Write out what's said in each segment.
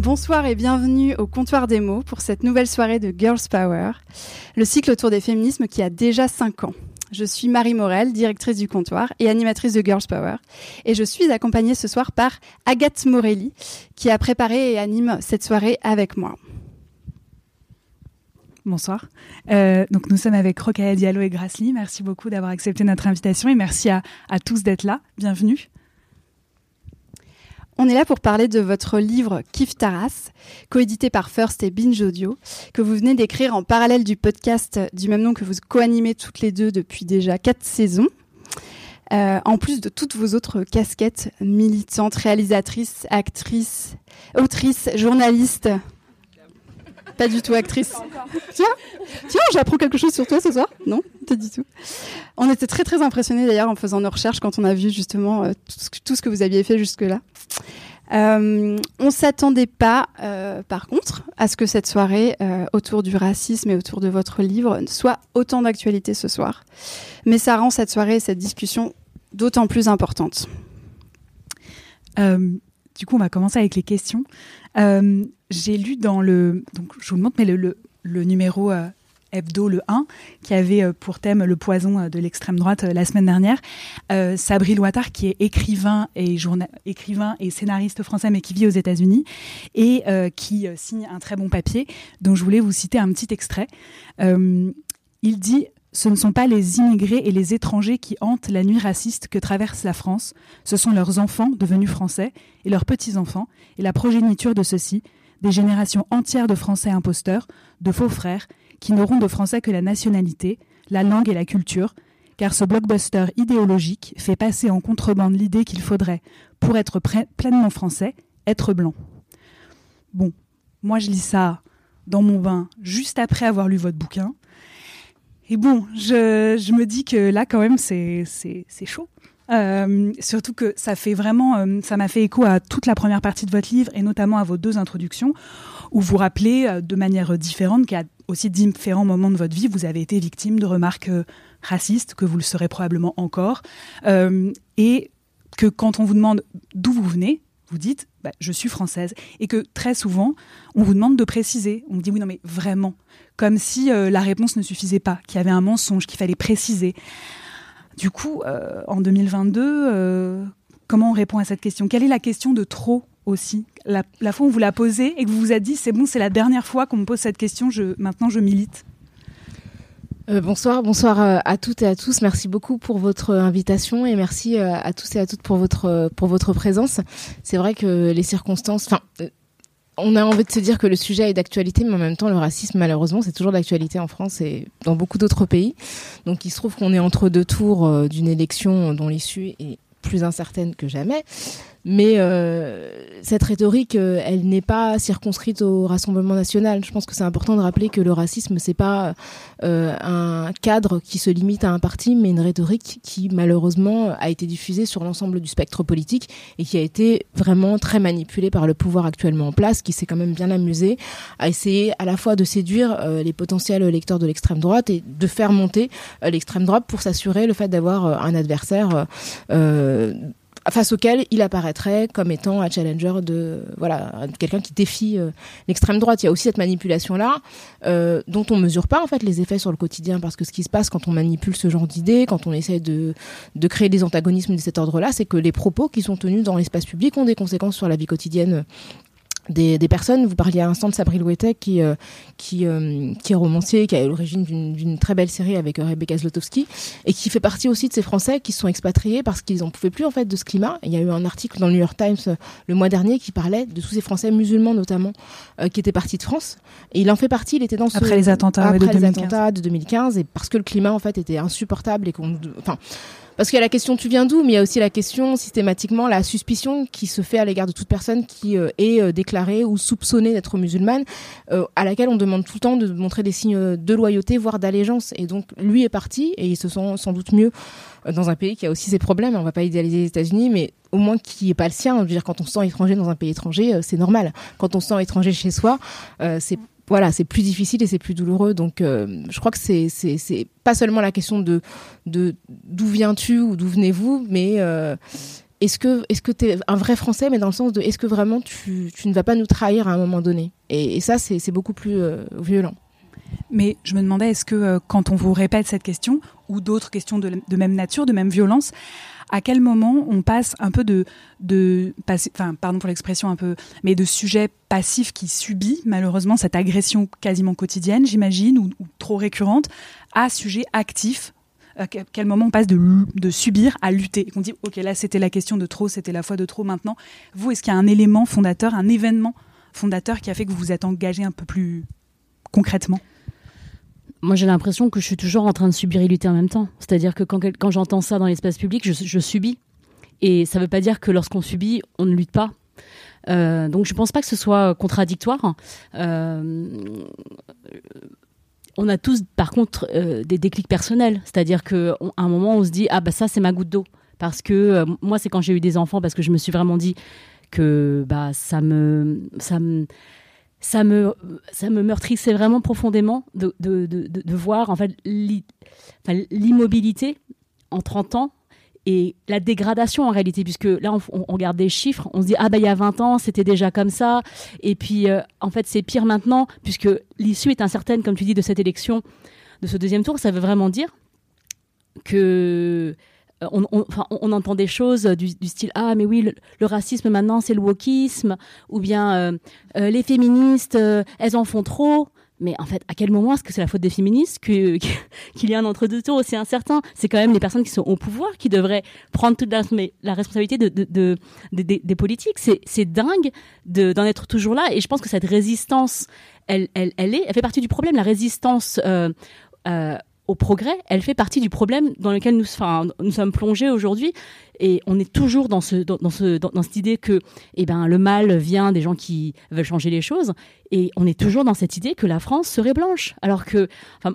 Bonsoir et bienvenue au comptoir des mots pour cette nouvelle soirée de Girls Power, le cycle autour des féminismes qui a déjà 5 ans. Je suis Marie Morel, directrice du comptoir et animatrice de Girls Power. Et je suis accompagnée ce soir par Agathe Morelli, qui a préparé et anime cette soirée avec moi. Bonsoir. Euh, nous sommes avec Rokhaya Diallo et Grasly. Merci beaucoup d'avoir accepté notre invitation et merci à tous d'être là. Bienvenue. On est là pour parler de votre livre Kif Taras, coédité par First et Binge Audio, que vous venez d'écrire en parallèle du podcast du même nom que vous co-animez toutes les deux depuis déjà quatre saisons. Euh, en plus de toutes vos autres casquettes militantes, réalisatrices, actrices, autrices, journalistes. Pas du tout actrice. Tiens, tiens, j'apprends quelque chose sur toi ce soir. Non, pas du tout. On était très très impressionnés d'ailleurs en faisant nos recherches quand on a vu justement euh, tout, ce que, vous aviez fait jusque-là. Euh, on s'attendait pas, euh, par contre, à ce que cette soirée euh, autour du racisme et autour de votre livre soit autant d'actualité ce soir. Mais ça rend cette soirée et cette discussion d'autant plus importante. du coup, on va commencer avec les questions. J'ai lu dans le, donc je vous le montre, mais le numéro hebdo le 1, qui avait euh, pour thème le poison euh, de l'extrême droite euh, la semaine dernière. Sabri Loitard, qui est écrivain et, écrivain et scénariste français, mais qui vit aux États-Unis, et qui signe un très bon papier, dont je voulais vous citer un petit extrait. il dit ce ne sont pas les immigrés et les étrangers qui hantent la nuit raciste que traverse la France, ce sont leurs enfants devenus français et leurs petits-enfants et la progéniture de ceux-ci, des générations entières de Français imposteurs, de faux frères, qui n'auront de français que la nationalité, la langue et la culture, car ce blockbuster idéologique fait passer en contrebande l'idée qu'il faudrait, pour être pleinement français, être blanc. Bon, moi je lis ça dans mon bain juste après avoir lu votre bouquin. Et bon, je, me dis que là quand même c'est chaud. Euh, surtout que ça fait vraiment, euh, ça m'a fait écho à toute la première partie de votre livre et notamment à vos deux introductions où vous rappelez euh, de manière différente qu'à aussi différents moments de votre vie, vous avez été victime de remarques racistes, que vous le serez probablement encore, et que quand on vous demande d'où vous venez, vous dites bah, je suis française, et que très souvent on vous demande de préciser. On vous dit oui non mais vraiment, comme si la réponse ne suffisait pas, qu'il y avait un mensonge, qu'il fallait préciser. Du coup, euh, en 2022, euh, comment on répond à cette question? Quelle est la question de trop? Aussi la, fois où vous la posez et que vous vous êtes dit c'est bon, c'est la dernière fois qu'on me pose cette question, je, maintenant je milite euh, bonsoir, bonsoir à toutes et à tous. Merci beaucoup pour votre invitation et merci à tous et à toutes pour votre pour votre présence. C'est vrai que les circonstances, enfin on a envie de se dire que le sujet est d'actualité, mais en même temps, le racisme, malheureusement, c'est toujours d'actualité en France et dans beaucoup d'autres pays. Donc, il se trouve qu'on est entre deux tours euh, d'une élection dont l'issue est plus incertaine que jamais. Mais euh, cette rhétorique, euh, elle n'est pas circonscrite au Rassemblement national. Je pense que c'est important de rappeler que le racisme, c'est pas euh, un cadre qui se limite à un parti, mais une rhétorique qui malheureusement a été diffusée sur l'ensemble du spectre politique et qui a été vraiment très manipulée par le pouvoir actuellement en place, qui s'est quand même bien amusé à essayer à la fois de séduire les potentiels lecteurs de l'extrême droite et de faire monter l'extrême droite pour s'assurer le fait d'avoir un adversaire face auquel il apparaîtrait comme étant un challenger de voilà quelqu'un qui défie euh, l'extrême droite. Il y a aussi cette manipulation là euh, dont on mesure pas en fait les effets sur le quotidien parce que ce qui se passe quand on manipule ce genre d'idées, quand on essaie de de créer des antagonismes de cet ordre-là, c'est que les propos qui sont tenus dans l'espace public ont des conséquences sur la vie quotidienne des, des, personnes. Vous parliez à l'instant de Sabri Louetet, qui, euh, qui, euh, qui est romancier, qui a l'origine d'une très belle série avec euh, Rebecca Zlotowski, et qui fait partie aussi de ces Français qui se sont expatriés parce qu'ils n'en pouvaient plus en fait de ce climat. Il y a eu un article dans le New York Times le mois dernier qui parlait de tous ces Français musulmans notamment qui étaient partis de France. Et il en fait partie. Il était dans ce, après les attentats, après de, les attentats de 2015, et parce que le climat en fait était insupportable et qu'on, enfin Parce qu'il y a la question tu viens d'où, mais il y a aussi la question systématiquement la suspicion qui se fait à l'égard de toute personne qui euh, est euh, déclarée ou soupçonnée d'être musulmane, euh, à laquelle on demande tout le temps de montrer des signes de loyauté, voire d'allégeance. Et donc lui est parti et il se sent sans doute mieux dans un pays qui a aussi ses problèmes. On va pas idéaliser les États-Unis, mais au moins qui est pas le sien. Je veux dire, quand on se sent étranger dans un pays étranger, c'est normal. Quand on se sent étranger chez soi, c'est voilà, c'est plus difficile et c'est plus douloureux. Donc, euh, je crois que c'est pas seulement la question de d'où viens-tu ou d'où venez-vous, mais euh, est-ce que est-ce que t'es un vrai Français, mais dans le sens de est-ce que vraiment tu, tu ne vas pas nous trahir à un moment donné? Et, ça, c'est beaucoup plus euh, violent. Mais je me demandais, est-ce que quand on vous répète cette question, ou d'autres questions de, même nature, de même violence, à quel moment on passe un peu de, pardon pour l'expression un peu, mais de sujet passif qui subit malheureusement cette agression quasiment quotidienne, j'imagine, ou, trop récurrente, à sujet actif à quel moment on passe de, subir à lutter et qu'on dit ok là c'était la question de trop c'était la fois de trop maintenant vous est-ce qu'il y a un élément fondateur un événement fondateur qui a fait que vous vous êtes engagé un peu plus concrètement? Moi j'ai l'impression que je suis toujours en train de subir et lutter en même temps. C'est-à-dire que quand, quand j'entends ça dans l'espace public, je, subis. Et ça ne veut pas dire que lorsqu'on subit, on ne lutte pas. Euh, donc je ne pense pas que ce soit contradictoire. Euh, on a tous par contre euh, des déclics personnels. C'est-à-dire qu'à un moment on se dit ah bah ça c'est ma goutte d'eau. Parce que moi c'est quand j'ai eu des enfants parce que je me suis vraiment dit que bah ça me ça me ça me, ça me meurtrissait vraiment profondément de, de, de, voir en fait l'immobilité en 30 ans et la dégradation en réalité, puisque là on, on, regarde des chiffres, on se dit ah bah il y a 20 ans c'était déjà comme ça, et puis euh, en fait c'est pire maintenant, puisque l'issue est incertaine, comme tu dis, de cette élection, de ce deuxième tour, ça veut vraiment dire que euh, on, entend des choses du, style ah mais oui le, racisme maintenant c'est le wokisme. Ou bien euh, euh, les féministes elles en font trop. Mais en fait à quel moment est-ce que c'est la faute des féministes qu'il y a un entre deux tours aussi incertain? C'est quand même les personnes qui sont au pouvoir qui devraient prendre toute la, responsabilité de, des politiques. C'est dingue d'en être toujours là. Et je pense que cette résistance elle, elle, elle est elle fait partie du problème. La résistance euh, au progrès, elle fait partie du problème dans lequel nous, sommes plongés aujourd'hui. Et on est toujours dans, ce, dans, ce, dans, cette idée que eh ben, le mal vient des gens qui veulent changer les choses. Et on est toujours dans cette idée que la France serait blanche. Alors que,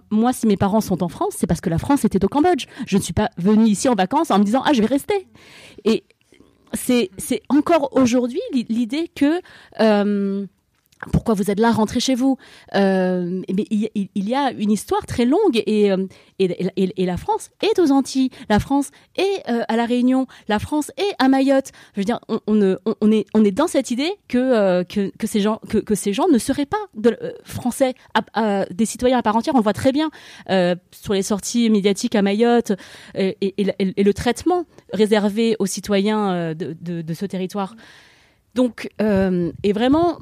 moi, si mes parents sont en France, c'est parce que la France était au Cambodge. Je ne suis pas venue ici en vacances en me disant, ah, je vais rester. Et c'est encore aujourd'hui l'idée que... Euh, pourquoi vous êtes là, rentrez chez vous. Euh, mais il, y a une histoire très longue euh, et, et, la France est aux Antilles, la France est euh, à la Réunion, la France est à Mayotte. Je veux dire, on, est, on est dans cette idée que, que, ces gens, que, ces gens ne seraient pas français, des citoyens à part entière. On le voit très bien sur les sorties médiatiques à Mayotte et, le traitement réservé aux citoyens de, de, de ce territoire. Donc, et vraiment,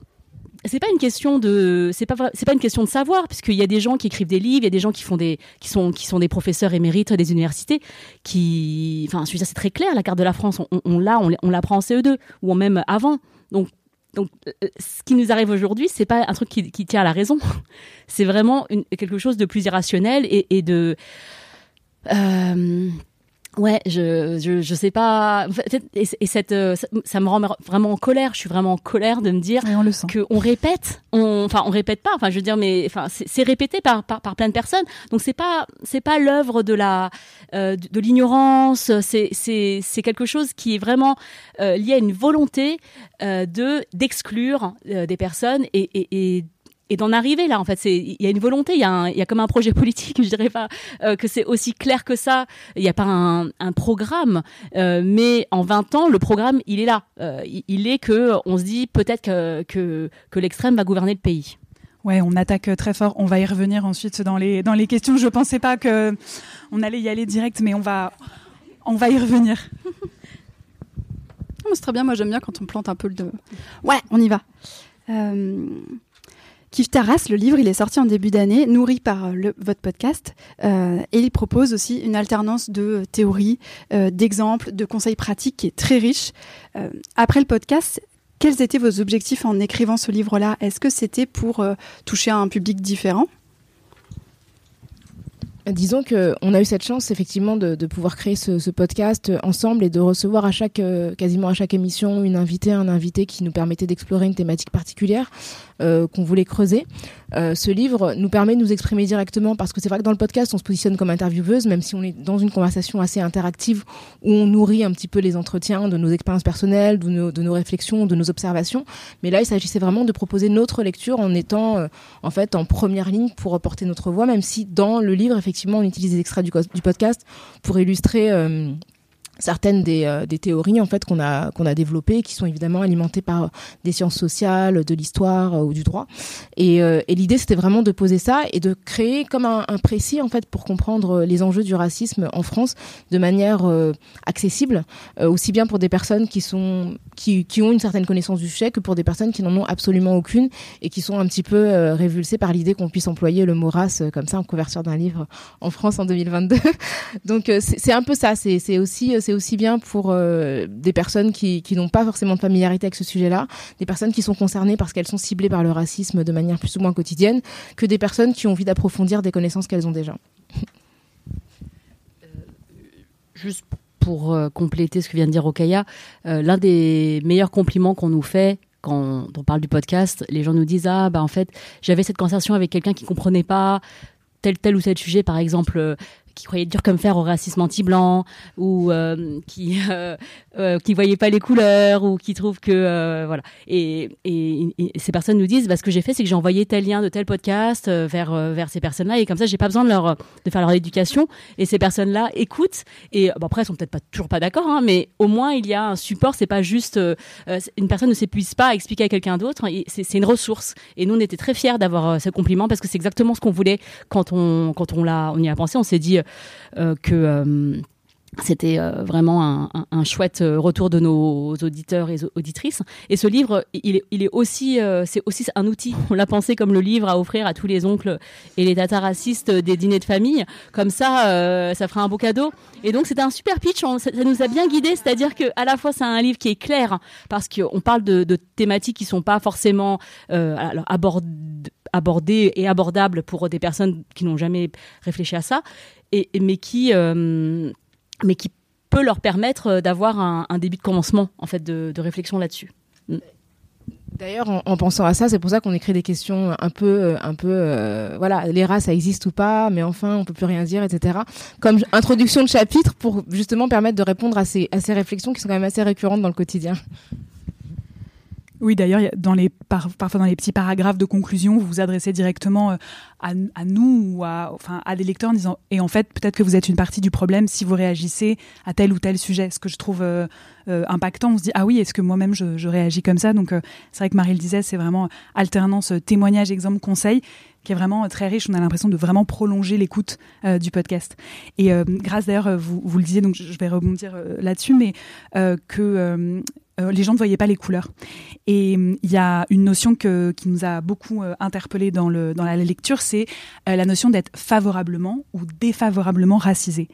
c'est pas une question de c'est pas c'est pas une question de savoir puisqu'il y a des gens qui écrivent des livres, il y a des gens qui font des qui sont qui sont des professeurs émérites des universités qui enfin ça c'est très clair la carte de la France on, on l'a on, l'apprend en CE2 ou même avant donc donc, euh, ce qui nous arrive aujourd'hui, c'est pas un truc qui, tient à la raison. C'est vraiment quelque chose de plus irrationnel et, et de euh, Ouais, je, je, je sais pas. Et, et cette, euh, ça, me rend vraiment en colère. Je suis vraiment en colère de me dire que on répète. On, enfin, on répète pas. Enfin, je veux dire, mais enfin, c'est répété par, par, par plein de personnes. Donc c'est pas c'est pas l'œuvre de la euh, de, l'ignorance. C'est c'est c'est quelque chose qui est vraiment euh, lié à une volonté euh, de d'exclure des personnes et, et, et et d'en arriver là en fait c'est il y a une volonté il y a il y a comme un projet politique je dirais pas euh, que c'est aussi clair que ça il n'y a pas un, un programme euh, mais en 20 ans le programme il est là euh, il, est que on se dit peut-être que que, que l'extrême va gouverner le pays Ouais, on attaque très fort. On va y revenir ensuite dans les dans les questions. Je pensais pas que on allait y aller direct, mais on va on va y revenir. c'est très bien. Moi, j'aime bien quand on plante un peu le. Ouais, on y va. Euh... Kif Taras, le livre, il est sorti en début d'année, nourri par euh, le, votre podcast, euh, et il propose aussi une alternance de théories, euh, d'exemples, de conseils pratiques qui est très riche. Après le podcast, quels étaient vos objectifs en écrivant ce livre-là? Est-ce que c'était pour toucher à un public différent? Disons que on a eu cette chance effectivement de, pouvoir créer ce, ce, podcast ensemble et de recevoir à chaque quasiment à chaque émission une invitée, un invité qui nous permettait d'explorer une thématique particulière euh, qu'on voulait creuser. Euh, ce livre nous permet de nous exprimer directement parce que c'est vrai que dans le podcast on se positionne comme intervieweuse même si on est dans une conversation assez interactive où on nourrit un petit peu les entretiens de nos expériences personnelles, de nos, réflexions, de nos observations. Mais là il s'agissait vraiment de proposer notre lecture en étant euh, en fait en première ligne pour porter notre voix même si dans le livre effectivement on utilise des extraits du, podcast pour illustrer certaines des, euh, des, théories en fait qu'on a qu'on a développées qui sont évidemment alimentées par des sciences sociales, de l'histoire euh, ou du droit. Et, euh, et l'idée c'était vraiment de poser ça et de créer comme un, un, précis en fait pour comprendre les enjeux du racisme en France de manière accessible, aussi bien pour des personnes qui sont qui, qui ont une certaine connaissance du sujet que pour des personnes qui n'en ont absolument aucune et qui sont un petit peu révulsées par l'idée qu'on puisse employer le mot race comme ça en couverture d'un livre en France en 2022. Donc c'est un peu ça, c'est aussi c'est aussi bien pour euh, des personnes qui, n'ont pas forcément de familiarité avec ce sujet-là, des personnes qui sont concernées parce qu'elles sont ciblées par le racisme de manière plus ou moins quotidienne, que des personnes qui ont envie d'approfondir des connaissances qu'elles ont déjà. Euh, juste pour euh, compléter ce que vient de dire Okaya, l'un des meilleurs compliments qu'on nous fait quand on parle du podcast, les gens nous disent ah bah en fait j'avais cette conversation avec quelqu'un qui comprenait pas tel tel ou tel sujet par exemple qui croyait dur comme fer au racisme anti-blanc ou euh, qui euh, euh, qui voyait pas les couleurs ou qui trouve que euh, voilà. Et, ces personnes nous disent bah, ce que j'ai fait c'est que j'ai envoyé tel lien de tel podcast vers vers ces personnes là et comme ça j'ai pas besoin de leur de faire leur éducation. Et ces personnes là écoutent et bon après elles sont peut-être pas toujours pas d'accord hein, mais au moins il y a un support c'est pas juste une personne ne s'épuise pas à expliquer à quelqu'un d'autre c'est une ressource. Et nous on était très fiers d'avoir ce compliment parce que c'est exactement ce qu'on voulait quand on quand on l'a on y a pensé. On s'est dit que euh, c'était euh, vraiment un, chouette euh, retour de nos auditeurs et auditrices. Et ce livre, il est, aussi, euh, c'est aussi un outil. On l'a pensé comme le livre à offrir à tous les oncles et les tatas racistes des dîners de famille. Comme ça, euh, ça fera un beau cadeau. Et donc c'était un super pitch. Ça, nous a bien guidé, c'est-à-dire que à la fois c'est un livre qui est clair parce qu'on parle de, thématiques qui sont pas forcément abord, abordées et abordables pour des personnes qui n'ont jamais réfléchi à ça, et, mais qui mais qui peut leur permettre euh, d'avoir un, un, début de commencement en fait de, réflexion là-dessus. Mm. D'ailleurs, en, en, pensant à ça, c'est pour ça qu'on écrit des questions un peu, euh, un peu, euh, voilà, les races, ça existe ou pas, mais enfin, on peut plus rien dire, etc. Comme introduction de chapitre pour justement permettre de répondre à ces, à ces réflexions qui sont quand même assez récurrentes dans le quotidien. Oui, d'ailleurs, parfois dans les petits paragraphes de conclusion, vous vous adressez directement euh, à, nous ou à, des lecteurs en disant et en fait peut-être que vous êtes une partie du problème si vous réagissez à tel ou tel sujet. Ce que je trouve euh, euh, impactant, on se dit ah oui, est-ce que moi-même je, réagis comme ça? Donc c'est vrai que Marie le disait, c'est vraiment alternance témoignage, exemple, conseil qui est vraiment très riche. On a l'impression de vraiment prolonger l'écoute du podcast. Et grâce d'ailleurs, vous, le disiez, donc je vais rebondir là-dessus, mais que euh, les gens ne voyaient pas les couleurs. Et il y a une notion que, qui nous a beaucoup euh, interpellé dans, le, dans la lecture, c'est euh, la notion d'être favorablement ou défavorablement racisé.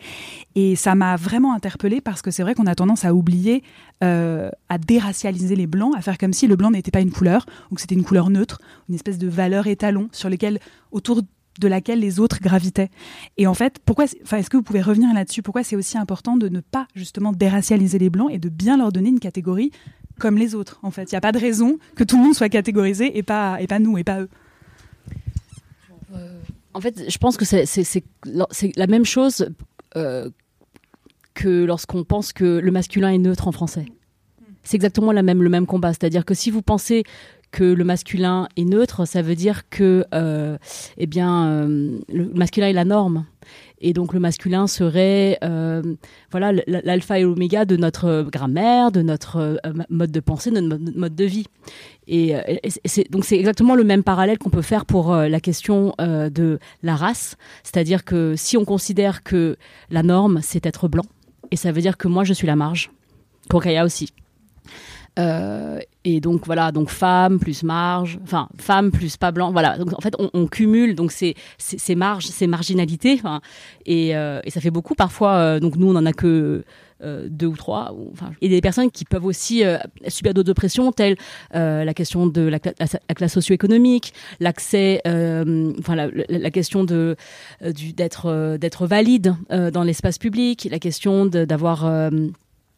Et ça m'a vraiment interpellé parce que c'est vrai qu'on a tendance à oublier, euh, à déracialiser les blancs, à faire comme si le blanc n'était pas une couleur, ou que c'était une couleur neutre, une espèce de valeur étalon sur lesquelles, autour de laquelle les autres gravitaient. Et en fait, pourquoi, enfin, est-ce que vous pouvez revenir là-dessus? Pourquoi c'est aussi important de ne pas justement déracialiser les blancs et de bien leur donner une catégorie comme les autres En fait, il n'y a pas de raison que tout le monde soit catégorisé et pas et pas nous et pas eux. Euh, en fait, je pense que c'est la même chose euh, que lorsqu'on pense que le masculin est neutre en français. C'est exactement la même, le même combat. C'est-à-dire que si vous pensez que le masculin est neutre, ça veut dire que euh, eh bien, euh, le masculin est la norme. Et donc le masculin serait euh, voilà l'alpha et l'oméga de notre grammaire, de notre mode de pensée, de notre mode de vie. Et, donc c'est exactement le même parallèle qu'on peut faire pour la question de la race, c'est-à-dire que si on considère que la norme c'est être blanc, et ça veut dire que moi je suis la marge, Kokaya aussi. Et donc voilà, donc femme plus marge, enfin femme plus pas blanc, voilà. Donc en fait, on, cumule donc ces, ces, marges, ces marginalités, et, et, ça fait beaucoup parfois. donc nous, on en a que euh, deux ou trois, et des personnes qui peuvent aussi euh, subir d'autres oppressions, telles euh, la question de la, classe socio-économique, l'accès, enfin la, la, question de d'être d'être valide dans l'espace public, la question d'avoir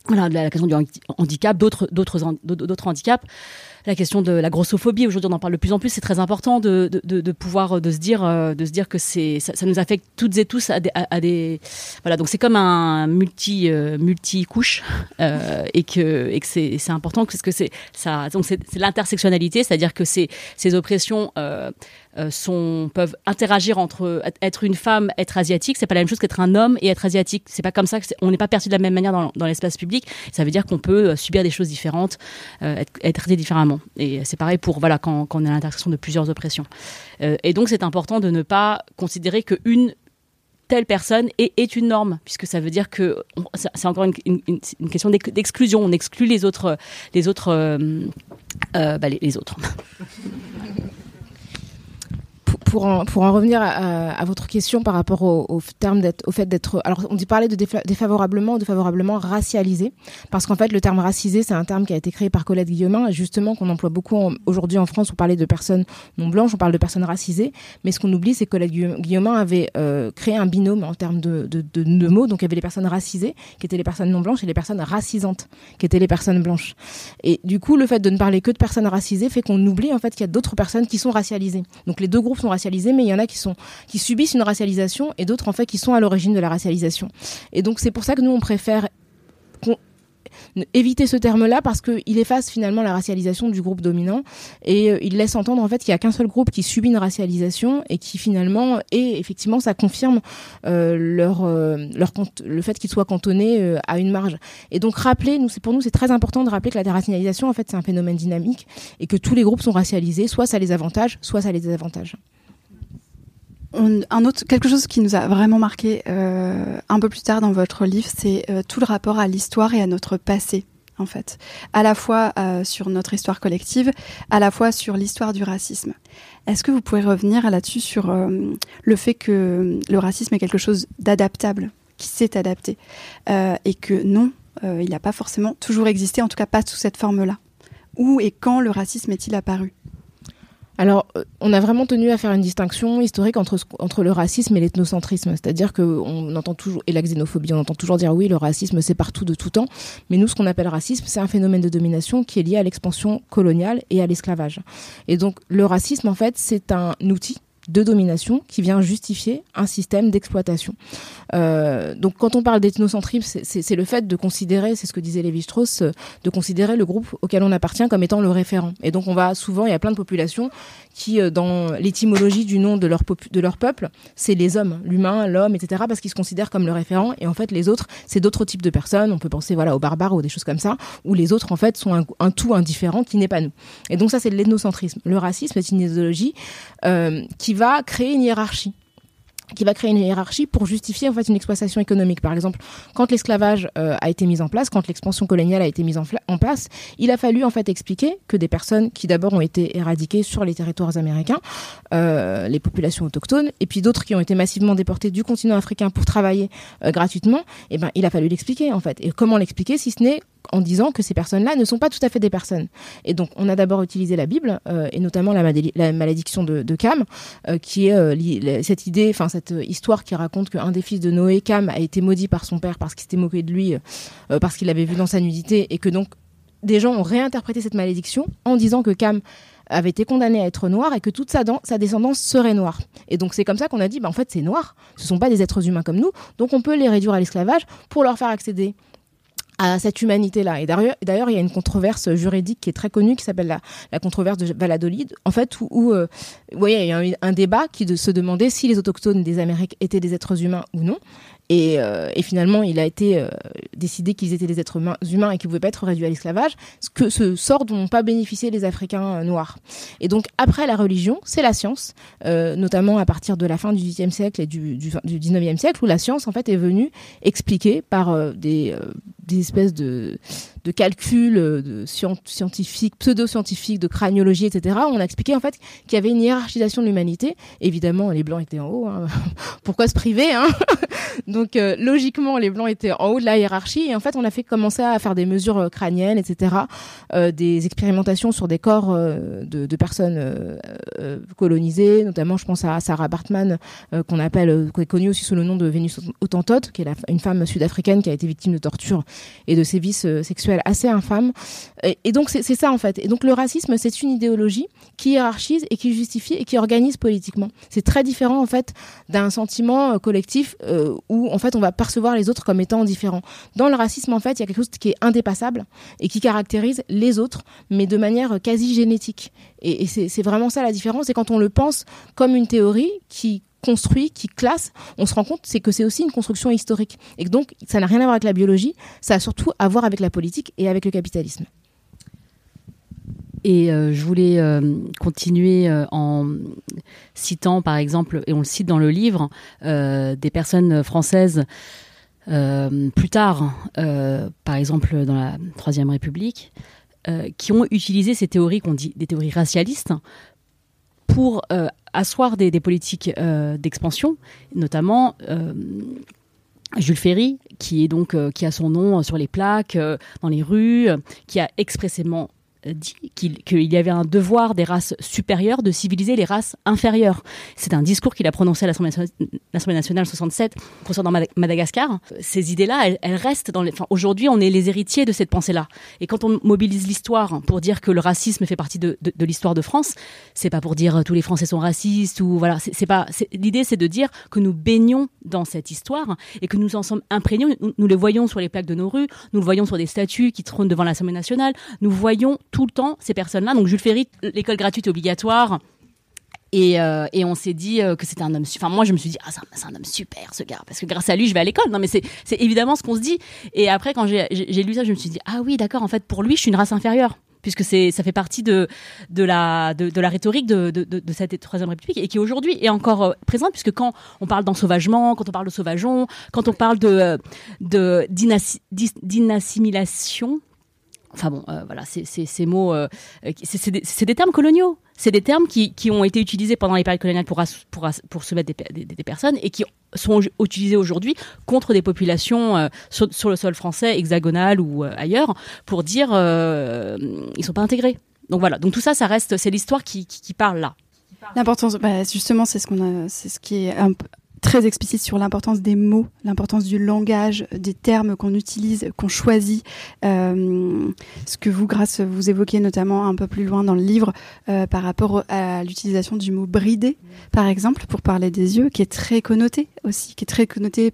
voilà, la question du handicap, d'autres d'autres d'autres handicaps la question de la grossophobie. Aujourd'hui, on en parle de plus en plus. C'est très important de, de, de, pouvoir de se dire euh, de se dire que c'est ça, ça, nous affecte toutes et tous à des, à, des voilà. Donc c'est comme un multi euh, multi couche euh, et que et que c'est c'est important parce que c'est ça donc c'est l'intersectionnalité, c'est-à-dire que ces ces oppressions euh, euh, sont, peuvent interagir entre être une femme, être asiatique, c'est pas la même chose qu'être un homme et être asiatique. C'est pas comme ça, on n'est pas perçu de la même manière dans, l'espace public. Ça veut dire qu'on peut euh, subir des choses différentes, euh, être, traité différemment. Et c'est pareil pour voilà quand, on est à l'intersection de plusieurs oppressions. Euh, et donc c'est important de ne pas considérer qu'une telle personne est, une norme, puisque ça veut dire que c'est encore une, question d'exclusion. On exclut les autres, les autres, euh, bah les autres. pour en, revenir à, votre question par rapport au, terme d'être, au fait d'être, alors on dit parler de défavorablement ou de racialisé, parce qu'en fait le terme racisé c'est un terme qui a été créé par Colette Guillaumin, justement qu'on emploie beaucoup aujourd'hui en France pour parler de personnes non blanches, on parle de personnes racisées, mais ce qu'on oublie c'est que Colette Guillaumin avait euh, créé un binôme en termes de, mots, donc il y avait les personnes racisées qui étaient les personnes non blanches et les personnes racisantes qui étaient les personnes blanches. Et du coup le fait de ne parler que de personnes racisées fait qu'on oublie en fait qu'il y a d'autres personnes qui sont racialisées. Donc les deux groupes sont racialisés mais il y en a qui subissent une racialisation et d'autres en fait qui sont à l'origine de la racialisation. Et donc c'est pour ça que nous on préfère éviter ce terme-là parce qu'il efface finalement la racialisation du groupe dominant et euh, il laisse entendre en fait qu'il y a qu'un seul groupe qui subit une racialisation et qui finalement et effectivement ça confirme euh, leur euh, le fait qu'ils soient cantonnés à une marge. Et donc rappeler nous c'est pour nous c'est très important de rappeler que la déracialisation en fait c'est un phénomène dynamique et que tous les groupes sont racialisés, soit ça les avantage, soit ça les désavantage un autre, quelque chose qui nous a vraiment marqué euh, un peu plus tard dans votre livre, c'est euh, tout le rapport à l'histoire et à notre passé, en fait. À la fois euh, sur notre histoire collective, à la fois sur l'histoire du racisme. Est-ce que vous pouvez revenir là-dessus sur euh, le fait que le racisme est quelque chose d'adaptable, qui s'est adapté, euh, et que non, il n'a pas forcément toujours existé, en tout cas pas sous cette forme-là? Où et quand le racisme est-il apparu? Alors, euh, on a vraiment tenu à faire une distinction historique entre, entre le racisme et l'ethnocentrisme. C'est-à-dire qu'on entend toujours, et la xénophobie, on entend toujours dire oui, le racisme c'est partout de tout temps. Mais nous, ce qu'on appelle racisme, c'est un phénomène de domination qui est lié à l'expansion coloniale et à l'esclavage. Et donc, le racisme, en fait, c'est un outil de domination qui vient justifier un système d'exploitation. Euh, donc quand on parle d'ethnocentrisme, c'est le fait de considérer, c'est ce que disait Lévi-Strauss, euh, de considérer le groupe auquel on appartient comme étant le référent. Et donc on va souvent, il y a plein de populations qui, euh, dans l'étymologie du nom de leur, de leur peuple, c'est les hommes, l'humain, l'homme, etc., parce qu'ils se considèrent comme le référent. Et en fait, les autres, c'est d'autres types de personnes. On peut penser voilà aux barbares ou des choses comme ça, où les autres en fait sont un, un tout indifférent qui n'est pas nous. Et donc ça, c'est de l'ethnocentrisme. Le racisme est une idéologie euh, qui va créer une hiérarchie qui va créer une hiérarchie pour justifier en fait une exploitation économique. Par exemple, quand l'esclavage euh, a été mis en place, quand l'expansion coloniale a été mise en, place, il a fallu en fait expliquer que des personnes qui d'abord ont été éradiquées sur les territoires américains, euh, les populations autochtones, et puis d'autres qui ont été massivement déportées du continent africain pour travailler gratuitement, et eh ben il a fallu l'expliquer en fait. Et comment l'expliquer si ce n'est en disant que ces personnes-là ne sont pas tout à fait des personnes. Et donc, on a d'abord utilisé la Bible, euh, et notamment la, malédiction de, de Cam, euh, qui est euh, cette idée, enfin cette histoire qui raconte qu'un des fils de Noé, Cam, a été maudit par son père parce qu'il s'était moqué de lui, parce qu'il l'avait vu dans sa nudité, et que donc des gens ont réinterprété cette malédiction en disant que Cam avait été condamné à être noir et que toute sa, sa descendance serait noire. Et donc c'est comme ça qu'on a dit, bah, en fait c'est noir, ce sont pas des êtres humains comme nous, donc on peut les réduire à l'esclavage pour leur faire accéder à cette humanité-là. Et d'ailleurs, il y a une controverse juridique qui est très connue, qui s'appelle la, controverse de Valladolid, en fait, où, euh, vous voyez, il y a un, un débat qui de, se demandait si les autochtones des Amériques étaient des êtres humains ou non. Et, et finalement, il a été décidé qu'ils étaient des êtres humains, et qu'ils ne pouvaient pas être réduits à l'esclavage, ce, ce sort dont n'ont pas bénéficié les Africains noirs. Et donc, après la religion, c'est la science, notamment à partir de la fin du XVIIIe siècle et du, du, siècle, où la science, en fait, est venue expliquer par des espèces de, de calculs de scientifiques, pseudo-scientifiques, de craniologie, etc. On a expliqué en fait qu'il y avait une hiérarchisation de l'humanité. Évidemment, les blancs étaient en haut. Hein. Pourquoi se priver hein? Donc euh, logiquement, les blancs étaient en haut de la hiérarchie. Et en fait, on a fait commencer à faire des mesures euh, crâniennes, etc. Euh, des expérimentations sur des corps de, personnes colonisées. Notamment, je pense à Sarah Bartman, qu'on appelle, qui est connue aussi sous le nom de Vénus Autantote, qui est une femme sud-africaine qui a été victime de torture et de sévices sexuels assez infâmes. Et, donc, c'est ça en fait. Et donc, le racisme, c'est une idéologie qui hiérarchise et qui justifie et qui organise politiquement. C'est très différent en fait d'un sentiment collectif où en fait on va percevoir les autres comme étant différents. Dans le racisme en fait, il y a quelque chose qui est indépassable et qui caractérise les autres, mais de manière quasi génétique. Et, et c'est vraiment ça la différence. Et quand on le pense comme une théorie qui construit, qui classe, on se rend compte c'est que c'est aussi une construction historique. Et donc ça n'a rien à voir avec la biologie, ça a surtout à voir avec la politique et avec le capitalisme. Et euh, je voulais euh, continuer euh, en citant, par exemple, et on le cite dans le livre, des personnes françaises plus tard, par exemple dans la Troisième République, qui ont utilisé ces théories qu'on dit des théories racialistes pour asseoir des, politiques d'expansion, notamment Jules Ferry, qui est donc qui a son nom sur les plaques, dans les rues, qui a expressément dit qu'il y avait un devoir des races supérieures de civiliser les races inférieures. C'est un discours qu'il a prononcé à l'Assemblée nationale 67 concernant Madagascar. Ces idées-là, elles, restent dans les... Enfin, aujourd'hui, on est les héritiers de cette pensée-là. Et quand on mobilise l'histoire pour dire que le racisme fait partie de, de, l'histoire de France, c'est pas pour dire tous les Français sont racistes ou voilà. C'est pas. L'idée, c'est de dire que nous baignons dans cette histoire et que nous en sommes imprégnés. Nous, nous les voyons sur les plaques de nos rues, nous le voyons sur des statues qui trônent devant l'Assemblée nationale. Nous voyons tout le temps ces personnes-là. Donc Jules Ferry, l'école gratuite obligatoire. Et, euh, on s'est dit euh, que c'était un homme. Enfin, moi, je me suis dit, ah, c'est un, homme super, ce gars, parce que grâce à lui, je vais à l'école. Non, mais c'est évidemment ce qu'on se dit. Et après, quand j'ai lu ça, je me suis dit, ah oui, d'accord. En fait, pour lui, je suis une race inférieure, puisque ça fait partie de la rhétorique de, cette troisième république et qui aujourd'hui est encore euh, présente, puisque quand on parle d'ensauvagement, quand on parle de sauvageon, quand on parle de de d'inassimilation Enfin bon, euh, voilà, ces mots, euh, c'est des, termes coloniaux. C'est des termes qui, qui, ont été utilisés pendant les périodes coloniales pour, pour, pour se mettre des, des, personnes et qui sont utilisés aujourd'hui contre des populations euh, sur, le sol français, hexagonal ou ailleurs, pour dire ils sont pas intégrés. Donc voilà, donc tout ça, ça reste, c'est l'histoire qui, qui, parle là. L'importance, bah, justement, c'est ce qu'on a, c'est ce qui est très explicite sur l'importance des mots, l'importance du langage, des termes qu'on utilise, qu'on choisit. Euh, ce que vous, grâce, vous évoquez notamment un peu plus loin dans le livre euh, par rapport à l'utilisation du mot bridé, par exemple, pour parler des yeux, qui est très connoté aussi, qui est très connoté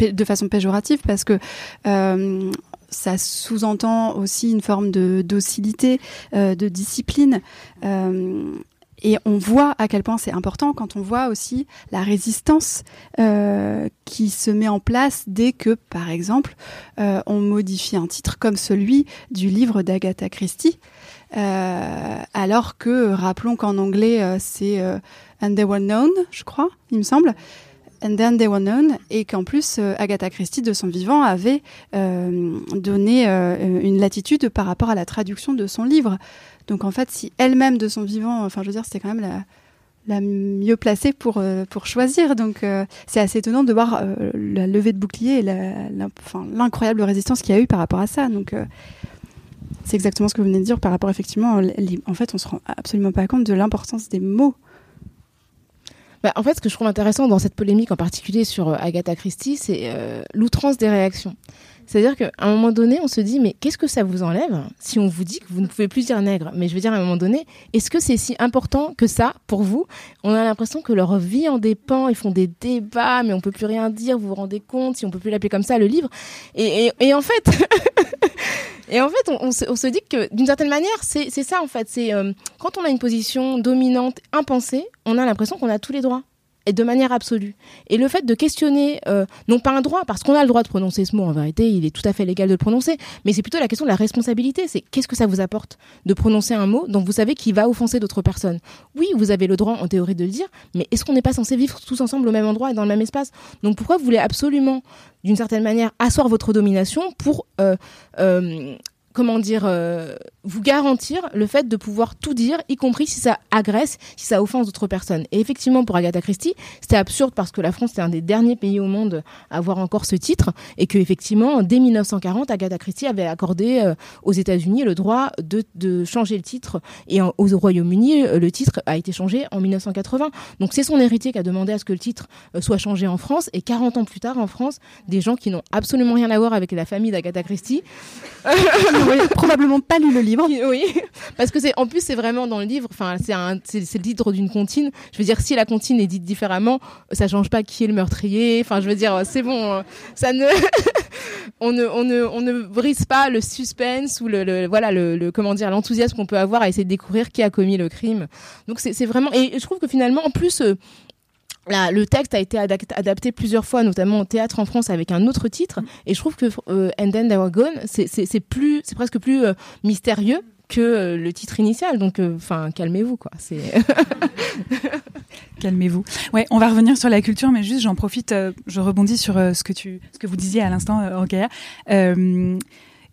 de façon péjorative parce que euh, ça sous-entend aussi une forme de docilité, de discipline. Et on voit à quel point c'est important quand on voit aussi la résistance euh, qui se met en place dès que, par exemple, euh, on modifie un titre comme celui du livre d'Agatha Christie, euh, alors que, rappelons qu'en anglais, c'est And They Were Known, je crois, il me semble. And then they were known, et qu'en plus Agatha Christie de son vivant avait donné une latitude par rapport à la traduction de son livre. Donc en fait, si elle-même de son vivant, enfin je dire, c'était quand même la, la mieux placée pour, euh, pour choisir. Donc euh, c'est assez étonnant de voir euh, la levée de bouclier et l'incroyable résistance qu'il y a eu par rapport à ça. Donc c'est exactement ce que vous venez de dire par rapport effectivement. en fait, on se rend absolument pas compte de l'importance des mots. Bah, en fait, ce que je trouve intéressant dans cette polémique en particulier sur Agatha Christie, c'est l'outrance des réactions. C'est-à-dire qu'à un moment donné, on se dit, mais qu'est-ce que ça vous enlève si on vous dit que vous ne pouvez plus dire nègre? Mais je veux dire, à un moment donné, est-ce que c'est si important que ça pour vous? On a l'impression que leur vie en dépend, ils font des débats, mais on peut plus rien dire, vous vous rendez compte, si on peut plus l'appeler comme ça, le livre. Et, et, en fait, et en fait, on, se, on, se, dit que d'une certaine manière, c'est ça en fait. C'est euh, quand on a une position dominante, impensée, on a l'impression qu'on a tous les droits. De manière absolue. Et le fait de questionner, euh, non pas un droit, parce qu'on a le droit de prononcer ce mot, en vérité, il est tout à fait légal de le prononcer, mais c'est plutôt la question de la responsabilité. C'est qu'est-ce que ça vous apporte de prononcer un mot dont vous savez qu'il va offenser d'autres personnes? Oui, vous avez le droit en théorie de le dire, mais est-ce qu'on n'est pas censé vivre tous ensemble au même endroit et dans le même espace? Donc pourquoi vous voulez absolument, d'une certaine manière, asseoir votre domination pour euh, euh, comment dire, vous garantir le fait de pouvoir tout dire, y compris si ça agresse, si ça offense d'autres personnes. Et effectivement, pour Agatha Christie, c'était absurde parce que la France était un des derniers pays au monde à avoir encore ce titre et que effectivement, dès 1940, Agatha Christie avait accordé euh, aux États-Unis le droit de, changer le titre et au Royaume-Uni, euh, le titre a été changé en 1980. Donc c'est son héritier qui a demandé à ce que le titre soit changé en France et 40 ans plus tard en France, des gens qui n'ont absolument rien à voir avec la famille d'Agatha Christie probablement pas lu le livre. Oui, parce que c'est en plus c'est vraiment dans le livre. Enfin, c'est un, c'est, le titre d'une comptine. Je veux dire, si la comptine est dite différemment, ça change pas qui est le meurtrier. Enfin, je veux dire, c'est bon. Ça ne, on ne, on ne, on ne brise pas le suspense ou le, voilà le, comment dire l'enthousiasme qu'on peut avoir à essayer de découvrir qui a commis le crime. Donc c'est, c'est vraiment et je trouve que finalement en plus euh, le texte a été adapté plusieurs fois, notamment au théâtre en France avec un autre titre. Mm. Et je trouve que euh, And Then They Were Gone, c'est plus, c'est presque plus euh, mystérieux que euh, le titre initial. Donc, enfin, calmez-vous, quoi. C'est calmez-vous. Ouais, on va revenir sur la culture, mais juste, j'en profite, je rebondis sur ce que tu, ce que vous disiez à l'instant, euh,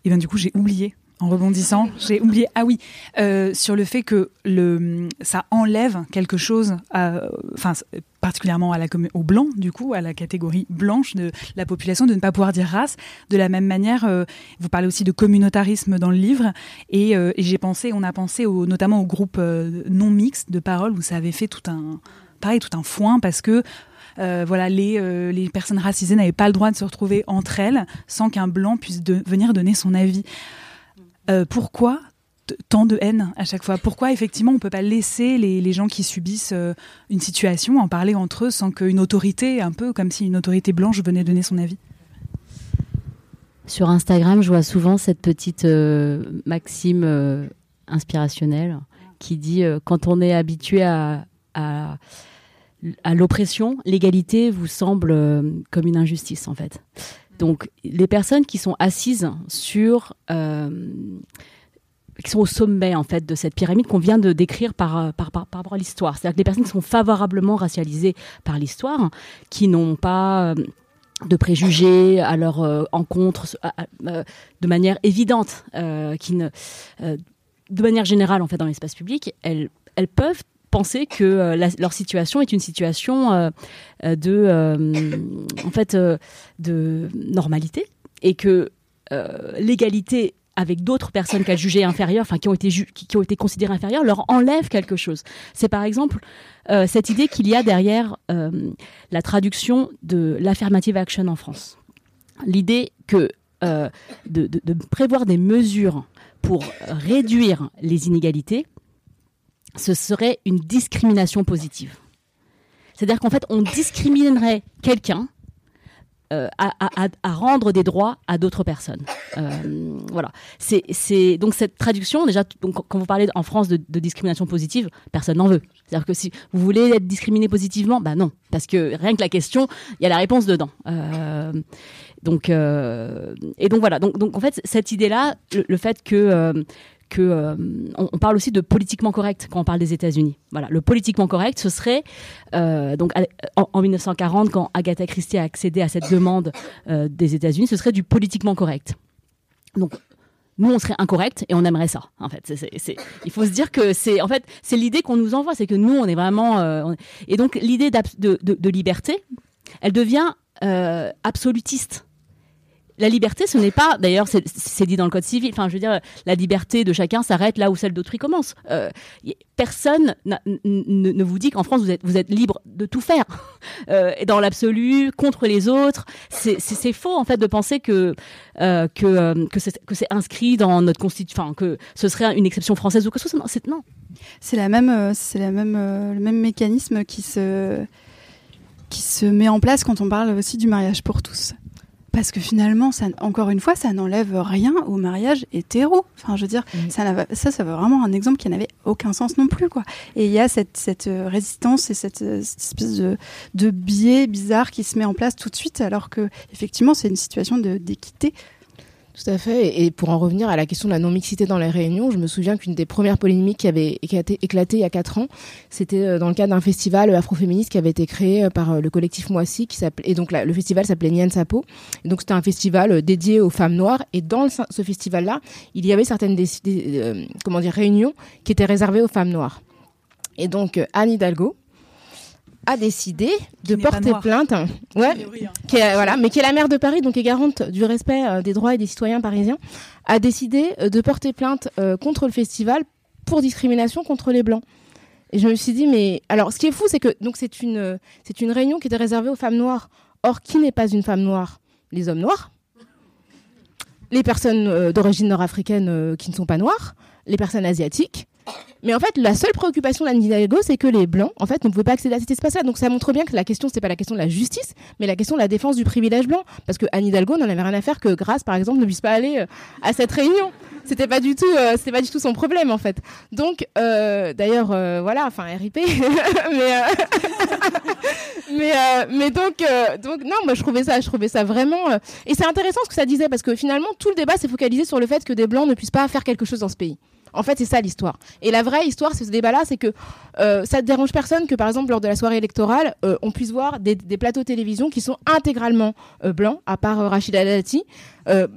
et bien, du coup, j'ai oublié en rebondissant, j'ai oublié. Ah oui, euh, sur le fait que le ça enlève quelque chose, enfin particulièrement à la au blanc du coup, à la catégorie blanche de la population, de ne pas pouvoir dire race. De la même manière, euh, vous parlez aussi de communautarisme dans le livre, et, euh, j'ai pensé, on a pensé notamment au groupe non mixte de paroles où ça avait fait tout un pareil tout un foin parce que voilà, les, les personnes racisées n'avaient pas le droit de se retrouver entre elles sans qu'un blanc puisse venir donner son avis. Euh, pourquoi tant de haine à chaque fois? Pourquoi effectivement on ne peut pas laisser les, gens qui subissent euh, une situation en parler entre eux sans qu'une autorité, un peu comme si une autorité blanche venait donner son avis? Sur Instagram, je vois souvent cette petite euh, maxime inspirationnelle qui dit quand on est habitué à, à l'oppression, l'égalité vous semble comme une injustice en fait. Donc, les personnes qui sont assises sur euh, qui sont au sommet en fait de cette pyramide qu'on vient de décrire par, par, par, rapport à l'histoire. C'est-à-dire que les personnes qui sont favorablement racialisées par l'histoire, qui n'ont pas euh, de préjugés à leur euh, encontre de manière évidente, qui ne, de manière générale en fait dans l'espace public, elles, elles peuvent penser que euh, leur situation est une situation euh, euh, de, en fait, de normalité et que l'égalité avec d'autres personnes qu'elles jugeaient inférieures, enfin qui ont été qui, ont été considérées inférieures, leur enlève quelque chose. C'est par exemple cette idée qu'il y a derrière la traduction de l'affirmative action en France. L'idée que de, de, prévoir des mesures pour réduire les inégalités ce serait une discrimination positive. C'est-à-dire qu'en fait, on discriminerait quelqu'un euh, à, rendre des droits à d'autres personnes. Euh, voilà. C'est donc cette traduction déjà. Quand vous parlez en France de, discrimination positive, personne n'en veut. C'est-à-dire que si vous voulez être discriminé positivement, bah non, parce que rien que la question, il y a la réponse dedans. Euh, donc et donc voilà. Donc en fait, cette idée-là, le, fait que euh, on, parle aussi de politiquement correct quand on parle des États-Unis. Voilà, le politiquement correct, ce serait euh, donc en, 1940 quand Agatha Christie a accédé à cette demande euh, des États-Unis, ce serait du politiquement correct. Donc nous, on serait incorrect et on aimerait ça. En fait, il faut se dire que c'est en fait c'est l'idée qu'on nous envoie, c'est que nous, on est vraiment et donc l'idée de, de, liberté, elle devient absolutiste la liberté, ce n'est pas, d'ailleurs, c'est dit dans le code civil. Enfin, je veux dire, la liberté de chacun s'arrête là où celle d'autrui commence. Euh, personne ne vous dit qu'en France vous êtes, libre de tout faire, euh, dans l'absolu, contre les autres. C'est faux en fait de penser que euh, que c'est inscrit dans notre constitution, que ce serait une exception française ou que ce soit. Non, c'est la même, c'est la même, le même mécanisme qui se qui se met en place quand on parle aussi du mariage pour tous. Parce que finalement, ça, encore une fois, ça n'enlève rien au mariage hétéro. Enfin, je veux dire, Mhm. ça, ça, ça veut vraiment un exemple qui n'avait aucun sens non plus, quoi. Et il y a cette, cette euh, résistance et cette, euh, cette espèce de, de biais bizarre qui se met en place tout de suite, alors que effectivement, c'est une situation de- d'équité. Tout à fait. Et pour en revenir à la question de la non-mixité dans les réunions, je me souviens qu'une des premières polémiques qui avait éclaté, il y a quatre ans, c'était euh, dans le cadre d'un festival afroféministe qui avait été créé euh, par euh, le collectif Moissy, qui s'appelait, et donc le festival s'appelait Nien Sapo. Donc c'était un festival dédié aux femmes noires. Et dans ce festival-là, il y avait certaines euh, comment dire, réunions qui étaient réservées aux femmes noires. Et donc Anne Hidalgo a décidé de porter plainte. Ouais, qui est, voilà, mais qui est la maire de Paris, donc est garante du respect euh, des droits et des citoyens parisiens, a décidé euh, de porter plainte euh, contre le festival pour discrimination contre les blancs. Et je me suis dit, mais alors, ce qui est fou, c'est que donc c'est une euh, c'est une réunion qui était réservée aux femmes noires. Or, qui n'est pas une femme noire? Les hommes noirs, les personnes euh, d'origine nord-africaine euh, qui ne sont pas noires, les personnes asiatiques. Mais en fait, la seule préoccupation d'Anne Hidalgo, c'est que les blancs, en fait, ne pouvaient pas accéder à cet espace-là. Donc ça montre bien que la question, c'est pas la question de la justice, mais la question de la défense du privilège blanc. Parce que Anne Hidalgo n'en avait rien à faire que Grace, par exemple, ne puisse pas aller euh, à cette réunion. C'était pas du tout, euh, pas du tout son problème, en fait. Donc, euh, d'ailleurs, voilà, enfin, RIP. mais, mais, mais donc, donc, non, moi, je trouvais ça, je trouvais ça vraiment. Et c'est intéressant ce que ça disait parce que finalement, tout le débat s'est focalisé sur le fait que des blancs ne puissent pas faire quelque chose dans ce pays. En fait, c'est ça l'histoire. Et la vraie histoire, c'est ce débat-là, c'est que euh, ça ne dérange personne que, par exemple, lors de la soirée électorale, euh, on puisse voir des, plateaux télévision qui sont intégralement euh, blancs, à part Rachida Dati,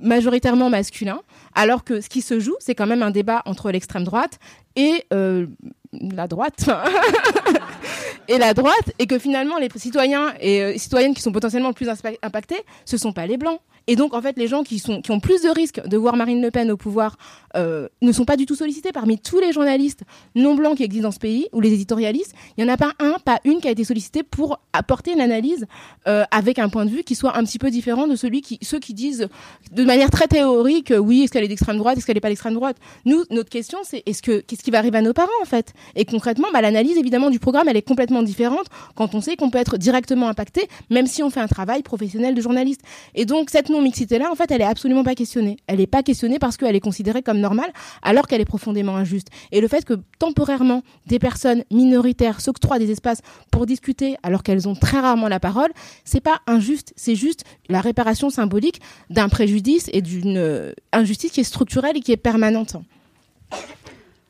majoritairement masculins, alors que ce qui se joue, c'est quand même un débat entre l'extrême droite et la droite. et la droite, et que finalement, les citoyens et citoyennes qui sont potentiellement le plus impactés, ce sont pas les blancs. Et donc, en fait, les gens qui, sont, qui ont plus de risques de voir Marine Le Pen au pouvoir euh, ne sont pas du tout sollicités. Parmi tous les journalistes non blancs qui existent dans ce pays, ou les éditorialistes, il n'y en a pas un, pas une qui a été sollicité pour apporter une analyse euh, avec un point de vue qui soit un petit peu différent de celui qui, ceux qui disent de manière très théorique, euh, oui, est-ce qu'elle est d'extrême droite, est-ce qu'elle n'est pas d'extrême droite? Nous, notre question, c'est est-ce que qu'est-ce qui va arriver à nos parents en fait? Et concrètement, bah, l'analyse évidemment du programme, elle est complètement différente quand on sait qu'on peut être directement impacté, même si on fait un travail professionnel de journaliste. Et donc cette non-mixité-là, en fait, elle est absolument pas questionnée. Elle n'est pas questionnée parce qu'elle est considérée comme normale, alors qu'elle est profondément injuste. Et le fait que temporairement des personnes minoritaires s'octroient des espaces pour discuter, alors qu'elles ont très rarement la parole, c'est pas injuste. C'est juste la réparation symbolique d'un préjudice et d'une euh, injustice qui est structurelle et qui est permanente.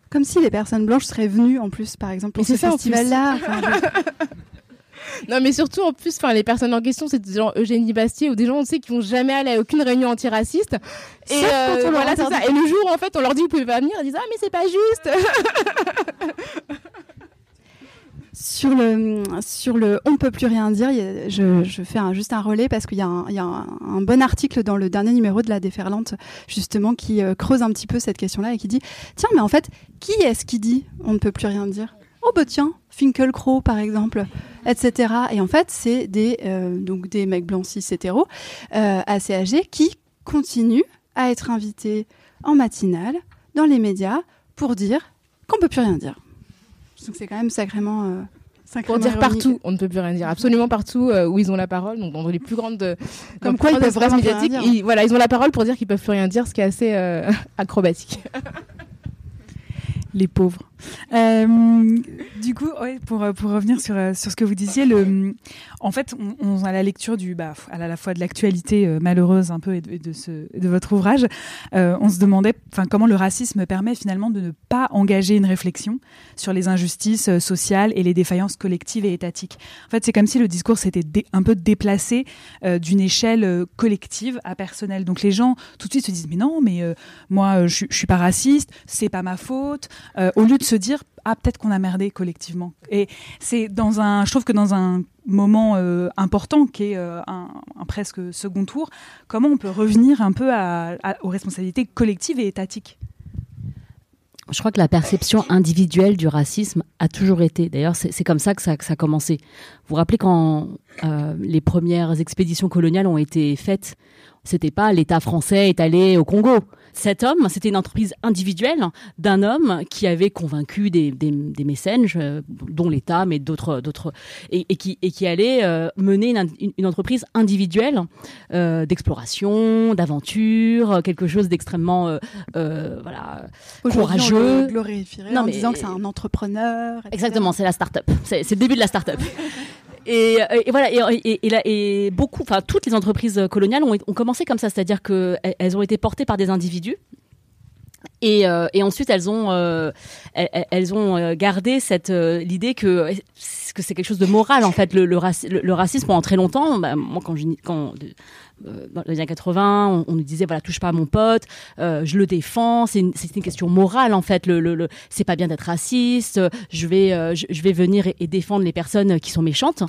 Comme si les personnes blanches seraient venues en plus, par exemple, pour ce festival-là. Non, mais surtout, en plus, enfin, les personnes en question, c'est des gens Eugénie Bastier ou des gens, on sait, qui vont jamais aller à aucune réunion antiraciste. Et voilà, interdit. ça. Et le jour, en fait, on leur dit, vous pouvez pas venir, ils disent, ah, mais c'est pas juste. Sur le, sur le On ne peut plus rien dire, je, je fais un- juste un relais parce qu'il y a, un, il y a un, un bon article dans le dernier numéro de La Déferlante, justement, qui euh, creuse un petit peu cette question-là et qui dit Tiens, mais en fait, qui est-ce qui dit On ne peut plus rien dire? Oh, bah tiens, Finkelkraut, par exemple, etc. Et en fait, c'est des, euh, donc des mecs blancs cis hétéros, euh, assez âgés, qui continuent à être invités en matinale, dans les médias, pour dire qu'on peut plus rien dire. Donc c'est quand même sacrément. euh, Pour dire ironique. partout, on ne peut plus rien dire. Absolument partout euh, où ils ont la parole, donc dans les plus grandes. euh, Comme quoi, ils peuvent vraiment médiatiques, dire. ils- voilà, ils ont la parole pour dire qu'ils peuvent plus rien dire, ce qui est assez euh, acrobatique. les pauvres. Euh, du coup, pour, euh, pour revenir sur, euh, sur ce que vous disiez, le, en fait, on, on la lecture du, bah, à la fois de l'actualité malheureuse un peu et de, ce, de votre ouvrage, on se demandait comment le racisme permet finalement de ne pas engager une réflexion sur les injustices sociales et les défaillances collectives et étatiques. En fait, c'est comme si le discours s'était un peu déplacé d'une échelle collective à personnelle. Donc les gens tout de suite se disent mais non, mais moi je, je suis pas raciste, c'est pas ma faute. Au lieu de se dire ah peut-être qu'on a merdé collectivement. Et c'est dans un, je trouve que dans un moment euh, important qui est euh, un, presque second tour, comment on peut revenir un peu aux responsabilités collectives et étatiques? Je crois que la perception individuelle du racisme a toujours été. D'ailleurs, c'est c'est comme ça que, ça que ça a commencé. Vous vous rappelez quand euh, les premières expéditions coloniales ont été faites? C'était pas l'État français est allé au Congo. Cet homme, c'était une entreprise individuelle d'un homme qui avait convaincu des, des, des mécènes, euh, dont l'État, mais d'autres, d'autres, et, et, qui, et qui allait euh, mener une, une, entreprise individuelle euh, d'exploration, d'aventure, quelque chose d'extrêmement, euh, voilà, courageux. On glorifierait non, en mais, disant que c'est un entrepreneur. Etc. Exactement, c'est la start-up. C'est, c'est le début de la start-up. Et, et, voilà, et, et, et, et beaucoup, enfin toutes les entreprises coloniales ont, ont commencé comme ça, c'est-à-dire que elles ont été portées par des individus. Et, euh, et ensuite, elles ont, euh, elles, ont euh, gardé cette l'idée que que c'est quelque chose de moral en fait. Le, le, raci le, le racisme pendant très longtemps, bah, moi quand je quand dans les années 80, on, nous disait voilà touche pas à mon pote, euh, je le défends, c'est une, question morale en fait. C'est pas bien d'être raciste, je vais euh, je, vais venir et, défendre les personnes qui sont méchantes.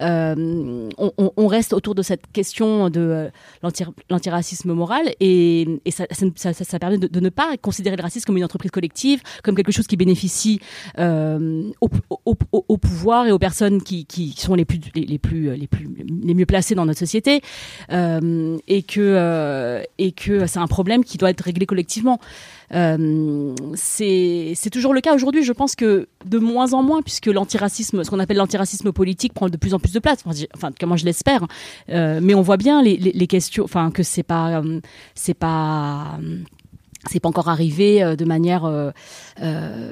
Euh, on, reste autour de cette question de euh, l'antiracisme moral et, ça, permet de, ne pas considérer le racisme comme une entreprise collective, comme quelque chose qui bénéficie euh, au, pouvoir et aux personnes qui, sont les plus les, plus les plus les mieux placées dans notre société. Euh, euh, et que euh, et que c'est un problème qui doit être réglé collectivement. Euh, c'est toujours le cas aujourd'hui. Je pense que de moins en moins, puisque l'antiracisme, ce qu'on appelle l'antiracisme politique, prend de plus en plus de place. Enfin, comment je l'espère. Euh, mais on voit bien les, questions. Enfin, que c'est pas, c'est pas c'est pas encore arrivé de manière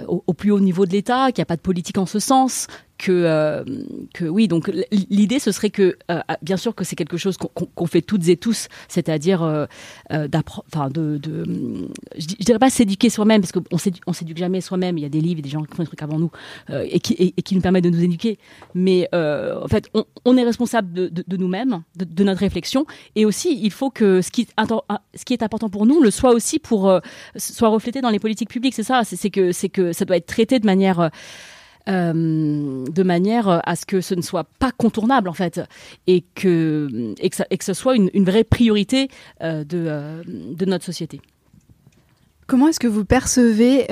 au, au, plus haut niveau de l'État, qu'il n'y a pas de politique en ce sens, que, euh, que oui, donc l'idée ce serait que, euh, bien sûr que c'est quelque chose qu'on qu fait toutes et tous, c'est-à-dire euh, enfin de, de, je, dirais pas s'éduquer soi-même parce qu'on on s'éduque jamais soi-même. Il y a des livres, des gens qui font des trucs avant nous et qui, nous permettent de nous éduquer. Mais en fait, on, est responsable de, nous-mêmes, de, notre réflexion, et aussi il faut que ce qui, ce qui est important pour nous le soit aussi pour soit reflété dans les politiques publiques. C'est ça, c'est que c'est que ça doit être traité de manière euh, de manière à ce que ce ne soit pas contournable en fait et que, et que, que ce soit une, vraie priorité euh, de, euh, de notre société. Comment est-ce que vous percevez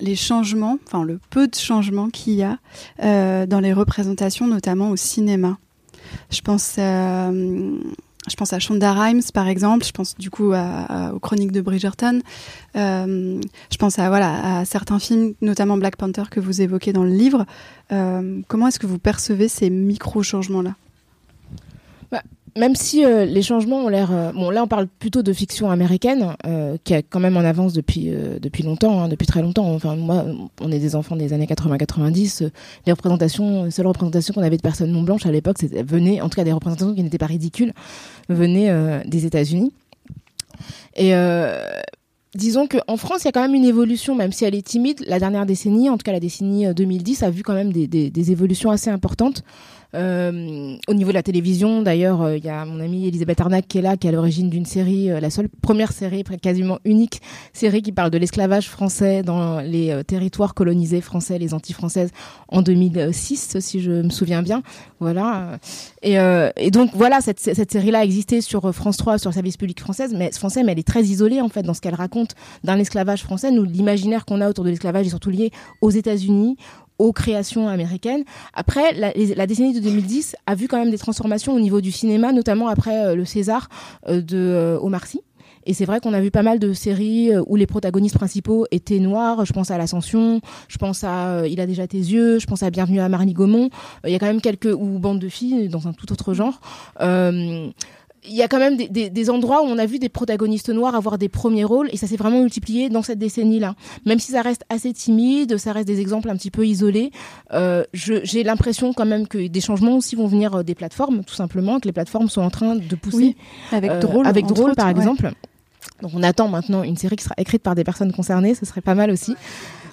les changements, enfin le peu de changements qu'il y a dans les représentations, notamment au cinéma? Je pense je pense à Shonda Rhimes par exemple, je pense du coup aux chroniques de Bridgerton, euh, je pense à voilà certains films, notamment Black Panther que vous évoquez dans le livre. Euh, comment est-ce que vous percevez ces micro changements là même si euh, les changements ont l'air euh, bon là on parle plutôt de fiction américaine euh, qui est quand même en avance depuis depuis longtemps hein, depuis très longtemps enfin moi on est des enfants des années 80 90 euh, les représentations les seules représentations qu'on avait de personnes non blanches à l'époque venaient en tout cas des représentations qui n'étaient pas ridicules venaient des États-Unis et disons qu'en France, il y a quand même une évolution, même si elle est timide. La dernière décennie, en tout cas la décennie 2010, a vu quand même des, des évolutions assez importantes. Euh, au niveau de la télévision, d'ailleurs, il euh, y a mon amie Elisabeth Arnac qui est là, qui est à l'origine d'une série, euh, la seule première série, quasiment unique série qui parle de l'esclavage français dans les euh, territoires colonisés français, les anti-françaises, en 2006, si je me souviens bien. Voilà. Et, donc voilà, cette, cette série-là existait sur France 3, sur le service public française, mais français, mais elle est très isolée en fait dans ce qu'elle raconte d'un esclavage français. Nous, l'imaginaire qu'on a autour de l'esclavage est surtout lié aux États-Unis, aux créations américaines. Après, la, la, décennie de 2010 a vu quand même des transformations au niveau du cinéma, notamment après euh, le César euh, de euh, Omar Sy. Et c'est vrai qu'on a vu pas mal de séries où les protagonistes principaux étaient noirs. Je pense à l'Ascension, je pense à Il a déjà tes yeux, je pense à Bienvenue à Marly Gaumont. Il y a quand même quelques ou Bande de filles dans un tout autre genre. Il y a quand même des, des, des, endroits où on a vu des protagonistes noirs avoir des premiers rôles et ça s'est vraiment multiplié dans cette décennie-là. Même si ça reste assez timide, ça reste des exemples un petit peu isolés, euh, j'ai l'impression quand même que des changements aussi vont venir euh, des plateformes, tout simplement, que les plateformes sont en train de pousser. Oui, avec euh, Drôle, avec Drôle autres, par ouais. exemple. Donc on attend maintenant une série qui sera écrite par des personnes concernées, ce serait pas mal aussi. Ouais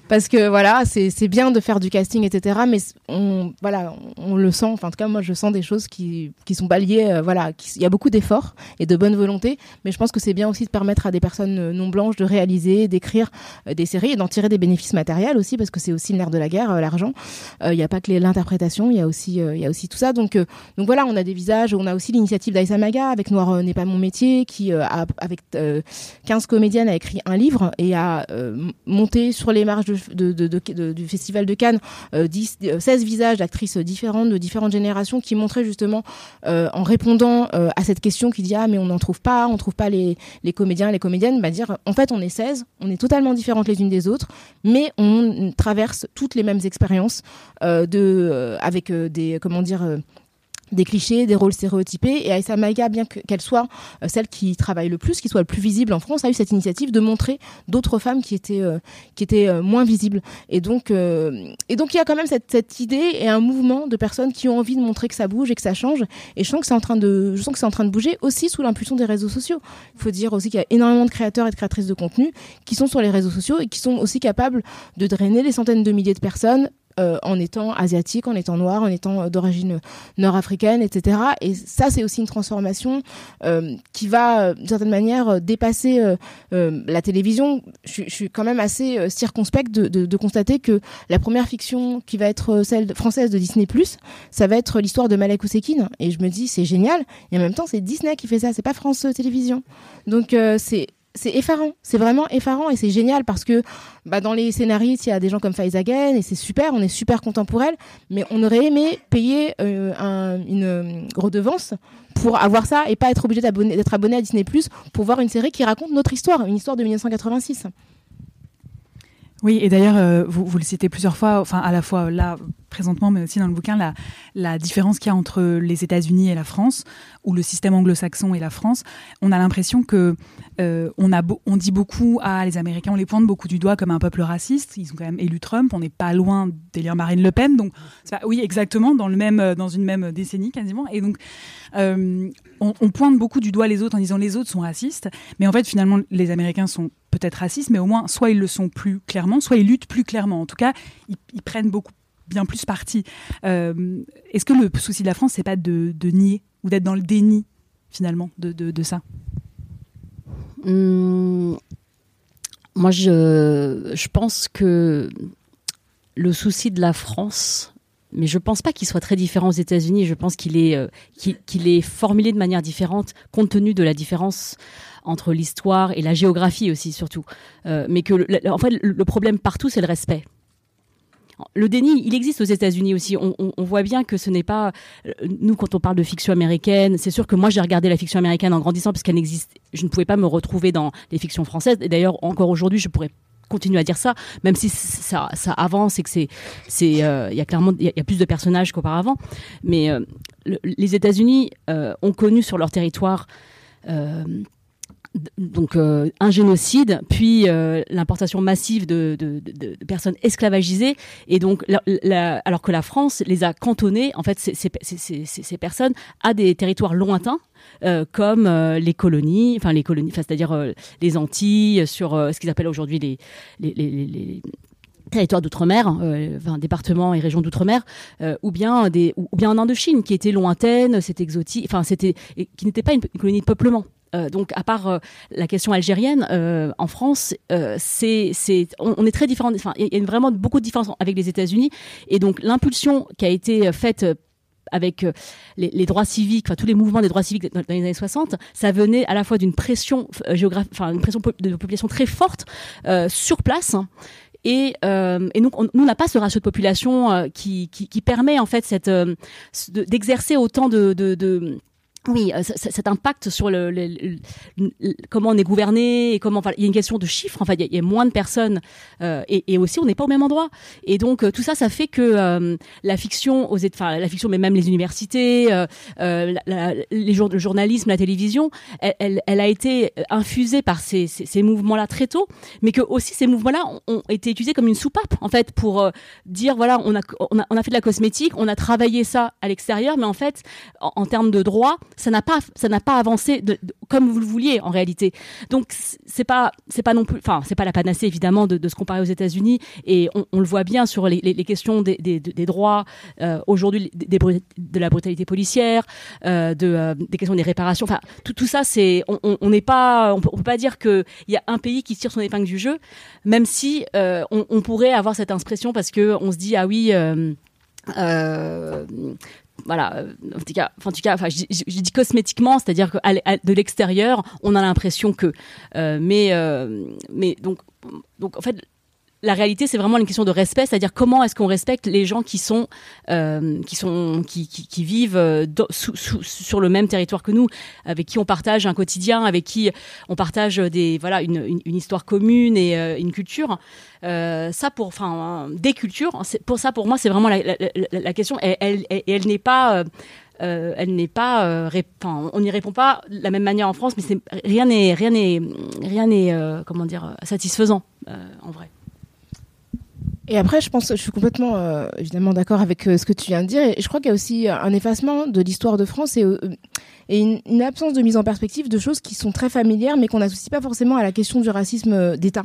parce que voilà, c'est bien de faire du casting, etc. Mais on, voilà, on le sent. Enfin, en tout cas, moi, je sens des choses qui, qui sont pas liées. Euh, voilà, il y a beaucoup d'efforts et de bonne volonté, mais je pense que c'est bien aussi de permettre à des personnes non blanches de réaliser, d'écrire euh, des séries et d'en tirer des bénéfices matériels aussi, parce que c'est aussi le nerf de la guerre, euh, l'argent. Il n'y a pas que l'interprétation, il y a aussi, y a aussi tout ça. Donc, donc voilà, on a des visages. On a aussi l'initiative d'Aïssa Maga avec Noir n'est pas mon métier, qui avec 15 comédiennes a écrit un livre et a monté sur les marges de du Festival de Cannes 10, 16 visages d'actrices différentes, de différentes générations, qui montraient justement, en répondant à cette question qui dit Ah, mais on n'en trouve pas, on trouve pas les, les comédiens, les comédiennes, bah dire En fait, on est 16, on est totalement différentes les unes des autres, mais on traverse toutes les mêmes expériences de, avec des, comment dire, des clichés, des rôles stéréotypés. Et Aïssa Maïga, bien qu'elle soit euh, celle qui travaille le plus, qui soit le plus visible en France, a eu cette initiative de montrer d'autres femmes qui étaient euh, qui étaient euh, moins visibles. Et donc et donc il y a quand même cette, cette idée et un mouvement de personnes qui ont envie de montrer que ça bouge et que ça change. Et je sens que c'est en train de je sens que c'est en train de bouger aussi sous l'impulsion des réseaux sociaux. Il faut dire aussi qu'il y a énormément de créateurs et de créatrices de contenu qui sont sur les réseaux sociaux et qui sont aussi capables de drainer des centaines de milliers de personnes euh, en étant asiatique, en étant noir, en étant euh, d'origine nord-africaine, etc. Et ça, c'est aussi une transformation euh, qui va, d'une certaine manière, dépasser la télévision. Je, suis quand même assez circonspecte de, de, constater que la première fiction qui va être celle française de Disney+, ça va être l'histoire de Malek Ousekine. Et je me dis, c'est génial. Et en même temps, c'est Disney qui fait ça, c'est pas France Télévisions. Donc, c'est c'est effarant, c'est vraiment effarant et c'est génial parce que bah, dans les scénaristes, il y a des gens comme Faiza et c'est super, on est super content pour elle, mais on aurait aimé payer euh, une euh, redevance pour avoir ça et pas être obligé d'être abonné à Disney Plus pour voir une série qui raconte notre histoire, une histoire de 1986. Oui, et d'ailleurs, euh, vous, le citez plusieurs fois, enfin à la fois là présentement, mais aussi dans le bouquin, la, différence qu'il y a entre les États-Unis et la France, ou le système anglo-saxon et la France. On a l'impression que euh, on, dit beaucoup à les Américains, on les pointe beaucoup du doigt comme un peuple raciste. Ils ont quand même élu Trump. On n'est pas loin d'élire Marine Le Pen, donc oui, exactement, dans une même décennie quasiment. Et donc euh, on pointe beaucoup du doigt les autres en disant les autres sont racistes, mais en fait finalement les Américains sont peut-être racistes, mais au moins soit ils le sont plus clairement, soit ils luttent plus clairement. En tout cas, ils, prennent beaucoup bien plus parti. Euh, est-ce que le souci de la France, c'est pas de, nier ou d'être dans le déni finalement de, de, ça? Hum, Moi, je, pense que le souci de la France, mais je pense pas qu'il soit très différent aux États-Unis. Je pense qu'il est, euh, qu'il est formulé de manière différente compte tenu de la différence entre l'histoire et la géographie aussi surtout. Euh, mais que en fait le problème partout c'est le respect. Le déni, il existe aux États-Unis aussi. On, voit bien que ce n'est pas euh, nous quand on parle de fiction américaine. C'est sûr que moi j'ai regardé la fiction américaine en grandissant parce qu'elle n'existe. Je ne pouvais pas me retrouver dans les fictions françaises. Et d'ailleurs encore aujourd'hui, je pourrais continuer à dire ça, même si ça, avance et que c'est, euh, y a clairement, il y, a plus de personnages qu'auparavant. Mais les États-Unis ont connu sur leur territoire donc euh, un génocide, puis euh, l'importation massive de, personnes esclavagisées, et donc alors que la France les a cantonnées, en fait, ces, personnes à des territoires lointains. Euh, comme les colonies, enfin les colonies, c'est-à-dire les Antilles, sur ce qu'ils appellent aujourd'hui les, territoires d'outre-mer, enfin, départements et régions d'outre-mer, ou bien des, ou, bien en Indochine, qui était lointaine, c'était exotique, enfin c'était, qui n'était pas une, colonie de peuplement. Euh, donc, à part euh, la question algérienne, euh, en France, c'est, c'est, on, est très différent. Enfin, il y a vraiment beaucoup de différences avec les États-Unis. Et donc, l'impulsion qui a été faite avec les, droits civiques, enfin tous les mouvements des droits civiques dans, les années 60, ça venait à la fois d'une pression géographique, enfin une pression de population très forte sur place. Et, et, donc, nous, on n'a pas ce ratio de population qui, qui, permet en fait cette d'exercer autant de oui, euh, cet impact sur le, comment on est gouverné et comment. Enfin, il y a une question de chiffres. Enfin, il y a, moins de personnes euh, et, aussi on n'est pas au même endroit. Et donc euh, tout ça, ça fait que la fiction, aux, enfin la fiction, mais même les universités, les jour, le journalisme, la télévision, elle, elle, a été infusée par ces, ces, mouvements-là très tôt, mais que aussi ces mouvements-là ont, été utilisés comme une soupape en fait pour dire voilà, on a, on a, on a fait de la cosmétique, on a travaillé ça à l'extérieur, mais en fait, en, en termes de droit ça n'a pas ça n'a pas avancé comme vous le vouliez en réalité. Donc c'est pas c'est pas non plus enfin c'est pas la panacée évidemment de, de se comparer aux États-Unis et on, le voit bien sur les, questions des, droits euh, aujourd'hui de la brutalité policière, euh, euh, des questions des réparations. Enfin tout, tout ça c'est on n'est pas on peut, pas dire que il y a un pays qui tire son épingle du jeu, même si on, pourrait avoir cette impression parce que on se dit ah oui. Voilà, euh, en tout cas, en tout cas, enfin, je, dis cosmétiquement, c'est-à-dire que de l'extérieur, on a l'impression que, euh, mais, euh, mais donc, donc en fait, la réalité, c'est vraiment une question de respect, c'est-à-dire comment est-ce qu'on respecte les gens qui sont, euh, qui sont, qui, vivent euh, sur le même territoire que nous, avec qui on partage un quotidien, avec qui on partage des, voilà, une, histoire commune et euh, une culture. Ça pour, enfin, des cultures. Pour ça, pour moi, c'est vraiment la, question. Et elle, elle, n'est pas. elle n'est pas, on n'y répond pas de la même manière en France, mais rien n'est, rien n'est, rien n'est, comment dire, satisfaisant en vrai. Et après, je pense, je suis complètement euh, évidemment d'accord avec euh, ce que tu viens de dire. Et je crois qu'il y a aussi un effacement de l'histoire de France et, euh, une, absence de mise en perspective de choses qui sont très familières, mais qu'on n'associe pas forcément à la question du racisme euh, d'État.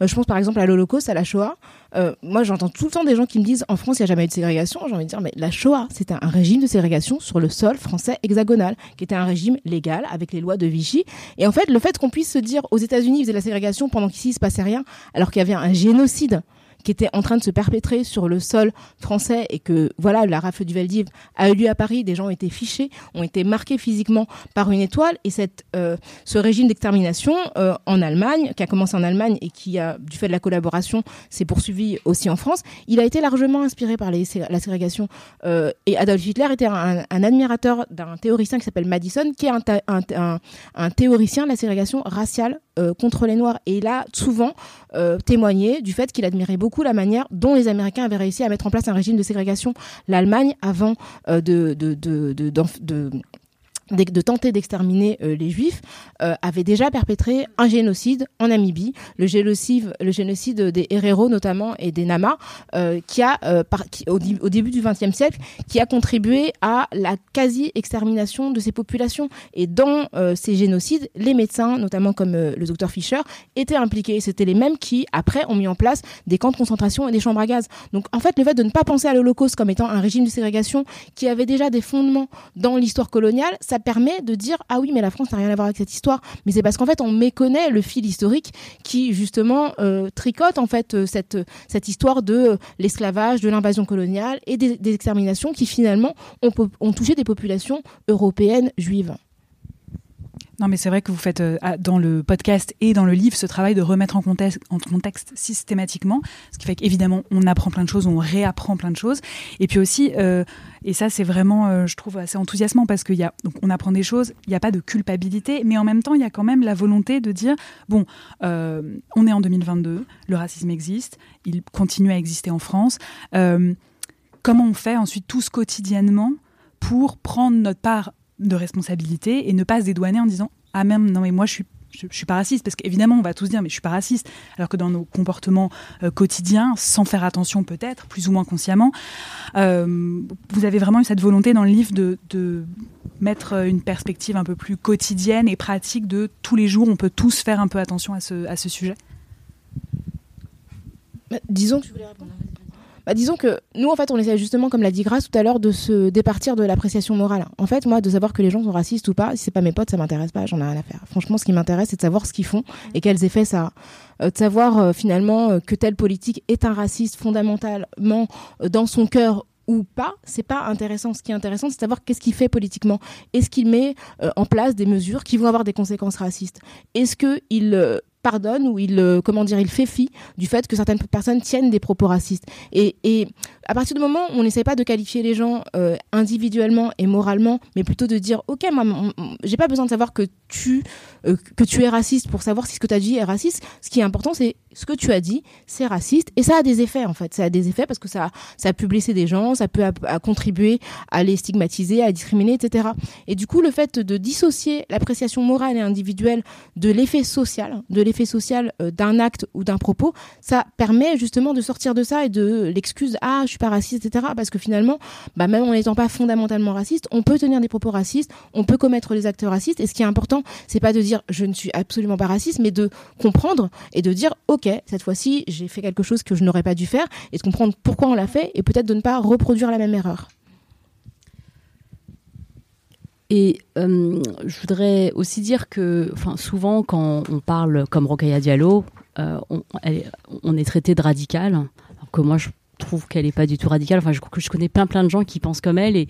Euh, je pense par exemple à l'Holocauste, à la Shoah. Euh, moi, j'entends tout le temps des gens qui me disent en France, il n'y a jamais eu de ségrégation. J'ai envie de dire, mais la Shoah, c'était un régime de ségrégation sur le sol français hexagonal, qui était un régime légal avec les lois de Vichy. Et en fait, le fait qu'on puisse se dire aux États-Unis, ils faisaient la ségrégation pendant qu'ici, il se passait rien, alors qu'il y avait un génocide qui était en train de se perpétrer sur le sol français et que voilà la rafle du Veldiv a eu lieu à Paris, des gens ont été fichés, ont été marqués physiquement par une étoile et cette euh, ce régime d'extermination euh, en Allemagne qui a commencé en Allemagne et qui a du fait de la collaboration s'est poursuivi aussi en France, il a été largement inspiré par la ségrégation euh, et Adolf Hitler était un, un admirateur d'un théoricien qui s'appelle Madison qui est un, un, un, théoricien de la ségrégation raciale contre les noirs et il a souvent euh, témoigné du fait qu'il admirait beaucoup la manière dont les Américains avaient réussi à mettre en place un régime de ségrégation. L'Allemagne, avant euh, de, de, de, de, de tenter d'exterminer euh, les juifs euh, avait déjà perpétré un génocide en Namibie le génocide des Herero notamment et des Nama euh, qui a au, au, début du XXe siècle qui a contribué à la quasi extermination de ces populations. Et dans ces génocides les médecins notamment comme le docteur Fischer étaient impliqués. C'était les mêmes qui après ont mis en place des camps de concentration et des chambres à gaz. Donc en fait le fait de ne pas penser à l'Holocauste comme étant un régime de ségrégation qui avait déjà des fondements dans l'histoire coloniale ça permet de dire ah oui mais la France n'a rien à voir avec cette histoire. Mais c'est parce qu'en fait on méconnaît le fil historique qui justement euh, tricote en fait cette cette histoire de euh, l'esclavage de l'invasion coloniale et des, exterminations qui finalement ont touché des populations européennes juives non, mais c'est vrai que vous faites euh, dans le podcast et dans le livre ce travail de remettre en contexte, en contexte systématiquement, ce qui fait qu'évidemment on apprend plein de choses, on réapprend plein de choses, et puis aussi, euh, et ça c'est vraiment, euh, je trouve assez enthousiasmant parce qu'il y a, donc on apprend des choses, il n'y a pas de culpabilité, mais en même temps il y a quand même la volonté de dire bon, on est en 2022, le racisme existe, il continue à exister en France. Comment on fait ensuite tous quotidiennement pour prendre notre part de responsabilité et ne pas se dédouaner en disant ah même non mais moi je suis je, je suis pas raciste parce qu'évidemment on va tous dire mais je suis pas raciste alors que dans nos comportements euh, quotidiens sans faire attention peut-être plus ou moins consciemment euh, vous avez vraiment eu cette volonté dans le livre de, de, mettre une perspective un peu plus quotidienne et pratique de tous les jours on peut tous faire un peu attention à ce, à ce sujet? Bah, disons. Que je voulais répondre? Bah, disons que nous, en fait, on essaie justement, comme l'a dit Grace tout à l'heure, de se départir de l'appréciation morale. En fait, moi, de savoir que les gens sont racistes ou pas, si c'est pas mes potes, ça m'intéresse pas, j'en ai rien à faire. Franchement, ce qui m'intéresse, c'est de savoir ce qu'ils font et quels effets ça a. Euh, de savoir euh, finalement euh, que telle politique est un raciste fondamentalement dans son cœur ou pas, c'est pas intéressant. Ce qui est intéressant, c'est de savoir qu'est-ce qu'il fait politiquement. Est-ce qu'il met en place des mesures qui vont avoir des conséquences racistes? Est-ce qu'il pardonne ou il euh, comment dire il fait fi du fait que certaines personnes tiennent des propos racistes. Et, et à partir du moment où on n'essaie pas de qualifier les gens euh, individuellement et moralement mais plutôt de dire ok moi j'ai pas besoin de savoir que tu euh, que tu es raciste pour savoir si ce que tu as dit est raciste ce qui est important c'est ce que tu as dit c'est raciste et ça a des effets en fait ça a des effets parce que ça ça peut blesser des gens ça peut à contribuer à les stigmatiser à discriminer etc et du coup le fait de dissocier l'appréciation morale et individuelle de l'effet social de l'effet social euh, d'un acte ou d'un propos, ça permet justement de sortir de ça et de l'excuse ah je suis pas raciste etc. Parce que finalement, bah, même en n'étant pas fondamentalement raciste, on peut tenir des propos racistes, on peut commettre des actes racistes. Et ce qui est important, c'est pas de dire je ne suis absolument pas raciste, mais de comprendre et de dire ok cette fois-ci j'ai fait quelque chose que je n'aurais pas dû faire et de comprendre pourquoi on l'a fait et peut-être de ne pas reproduire la même erreur. Et euh, je voudrais aussi dire que, souvent quand on parle comme Rokhaya Diallo, euh, on, est traité de radicale, alors que moi je trouve qu'elle n'est pas du tout radicale. Enfin, je, je, connais plein plein de gens qui pensent comme elle et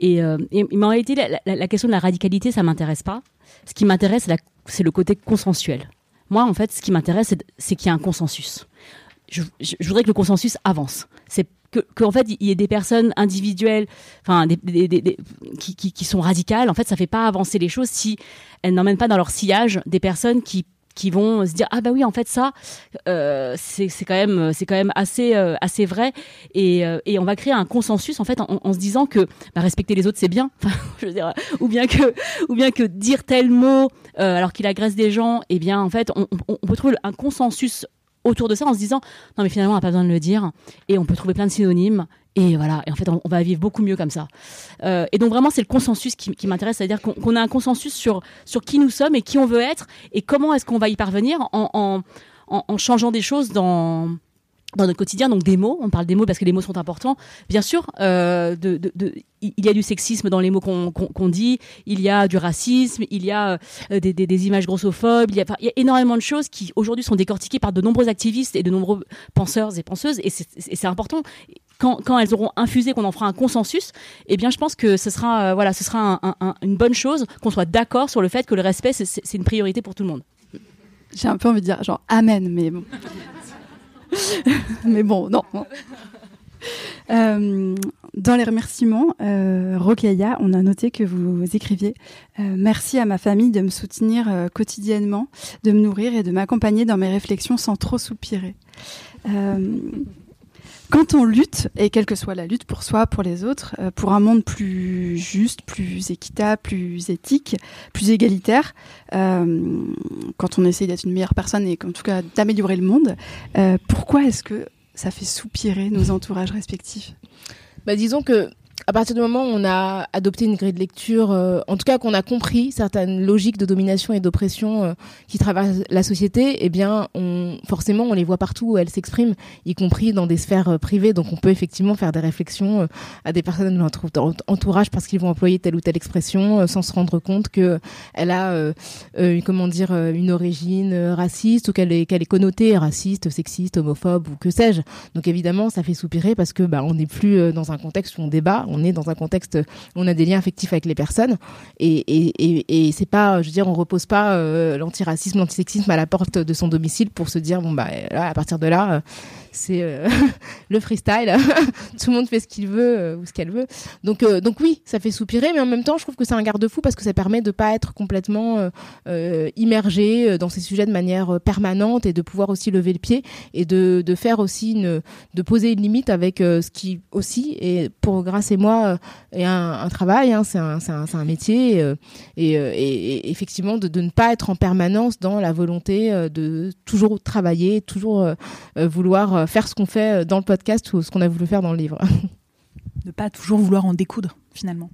et, euh, et mais en réalité la, la, question de la radicalité ça m'intéresse pas. Ce qui m'intéresse c'est le côté consensuel. Moi en fait ce qui m'intéresse c'est qu'il y a un consensus. je, voudrais que le consensus avance. C'est que, en fait il y ait des personnes individuelles, enfin qui, sont radicales. En fait, ça fait pas avancer les choses si elles n'emmènent pas dans leur sillage des personnes qui qui vont se dire ah bah oui en fait ça euh, c'est quand même c'est quand même assez euh, assez vrai. Et, euh, et on va créer un consensus en fait en, en se disant que bah, respecter les autres c'est bien. Je veux dire ou bien que ou bien que dire tel mot euh, alors qu'il agresse des gens et eh bien en fait on, on, on peut trouver un consensus autour de ça en se disant non mais finalement on n'a pas besoin de le dire et on peut trouver plein de synonymes et voilà. Et en fait on, va vivre beaucoup mieux comme ça. Euh, et donc vraiment c'est le consensus qui, m'intéresse c'est à dire qu'on a un consensus sur sur qui nous sommes et qui on veut être et comment est-ce qu'on va y parvenir en, en, en, en changeant des choses dans dans notre quotidien, donc des mots, on parle des mots parce que les mots sont importants. Bien sûr, euh, il y a du sexisme dans les mots qu'on qu qu dit, il y a du racisme, il y a euh, des, images grossophobes, il y, a, énormément de choses qui aujourd'hui sont décortiquées par de nombreux activistes et de nombreux penseurs et penseuses, et c'est important. Quand, elles auront infusé, qu'on en fera un consensus, eh bien, je pense que ce sera, euh, voilà, ce sera un, un, une bonne chose qu'on soit d'accord sur le fait que le respect, c'est une priorité pour tout le monde. J'ai un peu envie de dire genre amen, mais bon. mais bon, non. Euh, dans les remerciements, euh, on a noté que vous écriviez euh, Merci à ma famille de me soutenir euh, quotidiennement, de me nourrir et de m'accompagner dans mes réflexions sans trop soupirer. Quand on lutte, et quelle que soit la lutte pour soi, pour les autres, euh, pour un monde plus juste, plus équitable, plus éthique, plus égalitaire, euh, quand on essaye d'être une meilleure personne et en tout cas d'améliorer le monde, euh, pourquoi est-ce que ça fait soupirer nos entourages respectifs? Bah, Disons que à partir du moment où on a adopté une grille de lecture, euh, en tout cas qu'on a compris certaines logiques de domination et d'oppression euh, qui traversent la société, eh bien, on, forcément, on les voit partout où elles s'expriment, y compris dans des sphères euh, privées. Donc, on peut effectivement faire des réflexions euh, à des personnes de notre entourage parce qu'ils vont employer telle ou telle expression euh, sans se rendre compte que elle a, comment dire, une origine raciste ou qu'elle est, qu'elle est connotée raciste, sexiste, homophobe ou que sais-je. Donc, évidemment, ça fait soupirer parce que bah, on n'est plus dans un contexte où on débat on est dans un contexte on a des liens affectifs avec les personnes et, et, et, et c'est pas, je veux dire, on repose pas euh, l'antiracisme, l'antisexisme à la porte de son domicile pour se dire bon bah là, à partir de là. C'est euh, le freestyle. Tout le monde fait ce qu'il veut euh, ou ce qu'elle veut. Donc, euh, donc oui, ça fait soupirer, mais en même temps, je trouve que c'est un garde-fou parce que ça permet de pas être complètement immergé dans ces sujets de manière permanente et de pouvoir aussi lever le pied et de, de faire aussi une, de poser une limite avec ce qui aussi et pour Grâce et moi est un, travail, hein, c'est un, un, un métier et, effectivement de ne pas être en permanence dans la volonté de toujours travailler, toujours vouloir faire ce qu'on fait dans le podcast ou ce qu'on a voulu faire dans le livre. ne pas toujours vouloir en découdre finalement.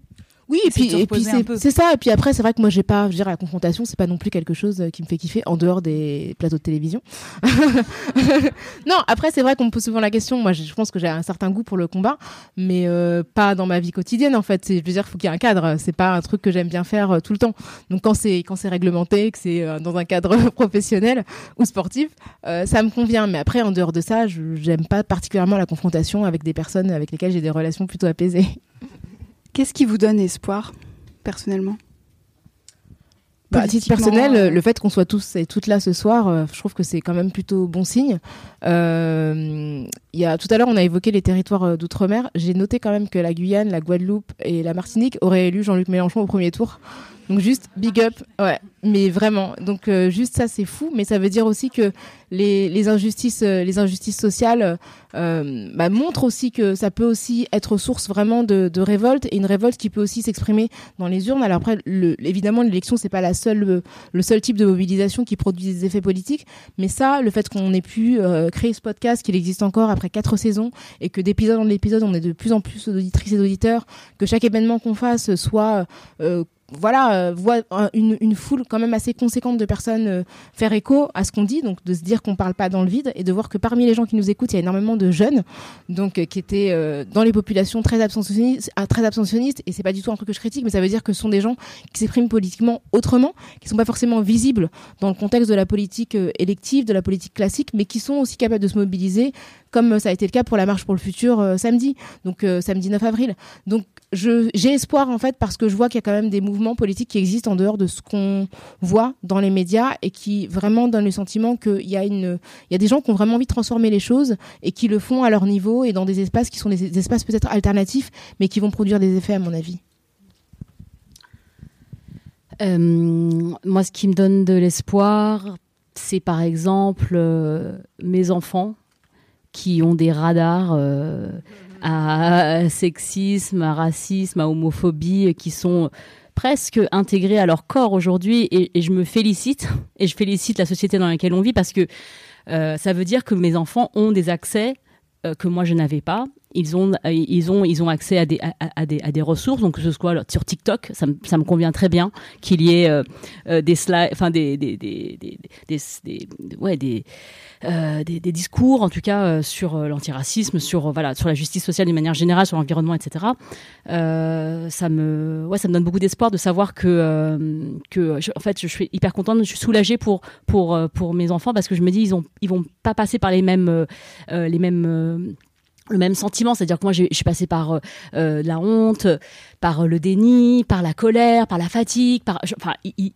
Oui, et puis, et puis c'est ça. Et puis après, c'est vrai que moi, j'ai pas, je veux dire, la confrontation, c'est pas non plus quelque chose qui me fait kiffer en dehors des plateaux de télévision. non, après, c'est vrai qu'on me pose souvent la question. Moi, je pense que j'ai un certain goût pour le combat, mais euh, pas dans ma vie quotidienne, en fait. Je veux dire, faut qu'il y ait un cadre. C'est pas un truc que j'aime bien faire euh, tout le temps. Donc, quand c'est quand c'est réglementé, que c'est euh, dans un cadre professionnel ou sportif, euh, ça me convient. Mais après, en dehors de ça, j'aime pas particulièrement la confrontation avec des personnes avec lesquelles j'ai des relations plutôt apaisées. Qu'est-ce qui vous donne espoir, personnellement? Bah, à titre personnel, euh... le fait qu'on soit tous et toutes là ce soir, euh, je trouve que c'est quand même plutôt bon signe. Euh, y a tout à l'heure, on a évoqué les territoires d'outre-mer. J'ai noté quand même que la Guyane, la Guadeloupe et la Martinique auraient élu Jean-Luc Mélenchon au premier tour. Donc juste big up, ouais, mais vraiment. Donc euh, juste ça c'est fou, mais ça veut dire aussi que les, injustices, euh, les injustices sociales euh, bah, montrent aussi que ça peut aussi être source vraiment de, révolte et une révolte qui peut aussi s'exprimer dans les urnes. Alors après, le, évidemment, l'élection c'est pas la le seul type de mobilisation qui produit des effets politiques, mais ça, le fait qu'on ait pu créer ce podcast, qu'il existe encore après quatre saisons et que d'épisode en épisode on est de plus en plus d'auditrices et d'auditeurs, que chaque événement qu'on fasse soit voilà, euh, voit une, une, foule quand même assez conséquente de personnes euh, faire écho à ce qu'on dit, donc de se dire qu'on parle pas dans le vide et de voir que parmi les gens qui nous écoutent, il y a énormément de jeunes, donc euh, qui étaient euh, dans les populations très abstentionnistes, ah, très abstentionnistes, et c'est pas du tout un truc que je critique, mais ça veut dire que ce sont des gens qui s'expriment politiquement autrement, qui sont pas forcément visibles dans le contexte de la politique euh, élective, de la politique classique, mais qui sont aussi capables de se mobiliser, comme ça a été le cas pour la marche pour le futur samedi, donc samedi 9 avril. Donc j'ai espoir en fait parce que je vois qu'il y a quand même des mouvements politiques qui existent en dehors de ce qu'on voit dans les médias et qui vraiment donnent le sentiment qu'il y a une, il y a des gens qui ont vraiment envie de transformer les choses et qui le font à leur niveau et dans des espaces qui sont des espaces peut-être alternatifs mais qui vont produire des effets à mon avis. Euh, moi, ce qui me donne de l'espoir, c'est par exemple euh, mes enfants qui ont des radars euh, à sexisme, à racisme, à homophobie, qui sont presque intégrés à leur corps aujourd'hui. Et, je me félicite, et je félicite la société dans laquelle on vit, parce que ça veut dire que mes enfants ont des accès que moi je n'avais pas ils ont, ils ont, ils ont accès à des, à, des, à des ressources. Donc, que ce soit sur TikTok, ça me, ça me convient très bien qu'il y ait euh, euh, des slides, enfin des, des, des, des, des, ouais, des, euh, des, discours, en tout cas, sur l'antiracisme, sur voilà, sur la justice sociale d'une manière générale, sur l'environnement, etc. ça me, ouais, ça donne beaucoup d'espoir de savoir que, que, en fait, je suis hyper contente, je suis soulagée pour, pour, pour mes enfants parce que je me dis, ils ont, ils vont pas passer par les mêmes, les mêmes le même sentiment, c'est-à-dire que moi je suis passée par euh, euh, la honte, par euh, le déni, par la colère, par la fatigue, par enfin ils,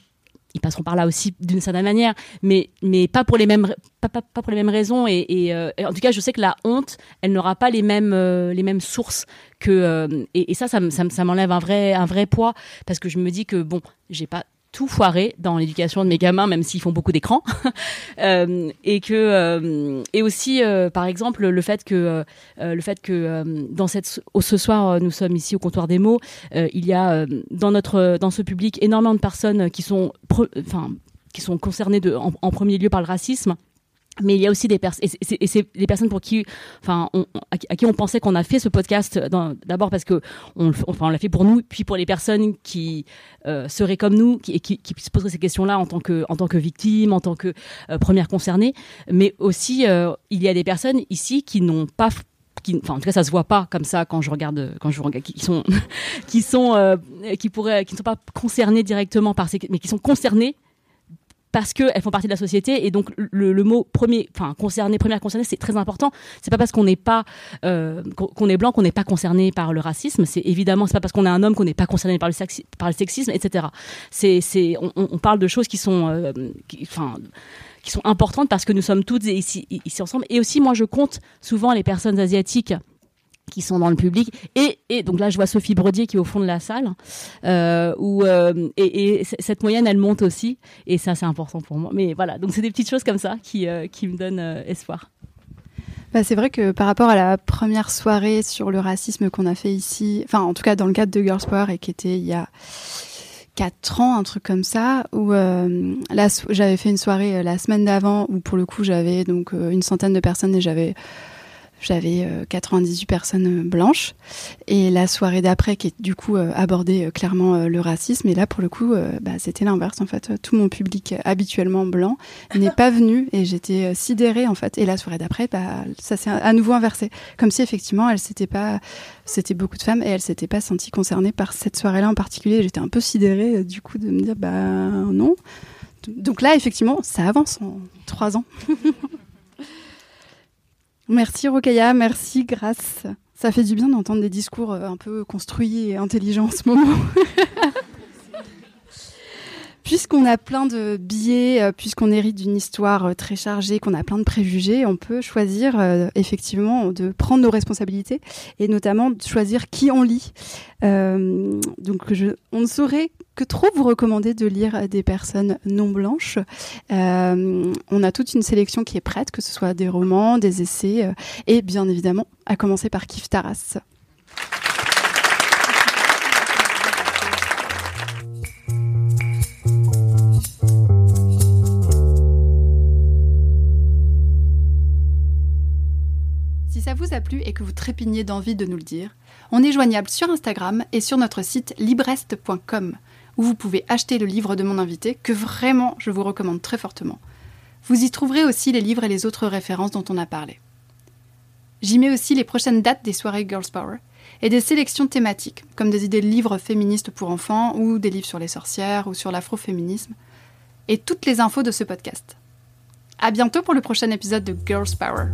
passeront par là aussi d'une certaine manière, mais mais pas pour les mêmes pas, pas, pour les mêmes raisons et, en tout cas je sais que la honte elle n'aura pas les mêmes les mêmes sources que et, ça ça, ça, ça m'enlève un vrai un vrai poids parce que je me dis que bon j'ai pas tout foiré dans l'éducation de mes gamins, même s'ils font beaucoup d'écran. euh, et que euh, et aussi, euh, par exemple, le fait que le fait que ce soir, nous sommes ici au comptoir des mots, il y a dans ce public énormément de personnes qui sont concernées en premier lieu par le racisme mais il y a aussi des personnes et c'est des personnes pour qui enfin à qui on pensait qu'on a fait ce podcast d'abord parce que on enfin on l'a fait pour nous puis pour les personnes qui euh, seraient comme nous qui, qui, qui se poseraient ces questions là en tant que en tant que victime en tant que euh, première concernée mais aussi euh, il y a des personnes ici qui n'ont pas qui, enfin en tout cas ça se voit pas comme ça quand je regarde quand je regarde qui sont qui sont euh, qui pourraient qui ne sont pas concernés directement par ces mais qui sont concernés parce qu'elles font partie de la société et donc le, mot premier, enfin concerné, première concernée, c'est très important. C'est pas parce qu'on n'est pas euh, qu'on est blanc qu'on n'est pas concerné par le racisme. C'est évidemment c'est pas parce qu'on est un homme qu'on n'est pas concerné par le, par le sexisme, etc. C'est c'est on, on, parle de choses qui sont euh, enfin qui sont importantes parce que nous sommes toutes ici, ici ensemble. Et aussi, moi, je compte souvent les personnes asiatiques qui sont dans le public. Et, donc là je vois Sophie Brodier qui est au fond de la salle euh, où euh, et, et, cette moyenne elle monte aussi. Et ça c'est important pour moi. Mais voilà. Donc c'est des petites choses comme ça qui, euh, qui me donnent espoir. Bah, c'est vrai que par rapport à la première soirée sur le racisme qu'on a fait ici enfin en tout cas dans le cadre de Girls Power et qui était il y a quatre ans, un truc comme ça, où euh, j'avais fait une soirée la semaine d'avant où pour le coup j'avais donc une centaine de personnes et j'avais j'avais 98 euh, personnes euh, blanches. Et la soirée d'après, qui est du coup euh, abordait clairement le racisme, et là pour le coup, bah, c'était l'inverse en fait. Tout mon public habituellement blanc n'est pas venu et j'étais sidérée en fait. Et la soirée d'après, bah, ça s'est à nouveau inversé, comme si effectivement elle s'était pas, c'était beaucoup de femmes et elle s'était pas sentie concernée par cette soirée-là en particulier. J'étais un peu sidérée du coup de me dire bah non. Donc là effectivement, ça avance en trois ans. Merci Rokaya, merci Grâce. Ça fait du bien d'entendre des discours euh, un peu construits et intelligents en ce moment. Puisqu'on a plein de billets, euh, puisqu'on hérite d'une histoire euh, très chargée, qu'on a plein de préjugés, on peut choisir effectivement de prendre nos responsabilités et notamment de choisir qui on lit. donc on ne saurait que trop vous recommander de lire des personnes non blanches. Euh, on a toute une sélection qui est prête, que ce soit des romans, des essais, euh, et bien évidemment, à commencer par Kif Taras. Ça vous a plu et que vous trépignez d'envie de nous le dire, on est joignable sur Instagram et sur notre site librest.com où vous pouvez acheter le livre de mon invité, que vraiment je vous recommande très fortement. Vous y trouverez aussi les livres et les autres références dont on a parlé. J'y mets aussi les prochaines dates des soirées Girls Power et des sélections thématiques, comme des idées de livres féministes pour enfants ou des livres sur les sorcières ou sur l'afroféminisme, et toutes les infos de ce podcast. À bientôt pour le prochain épisode de Girls Power.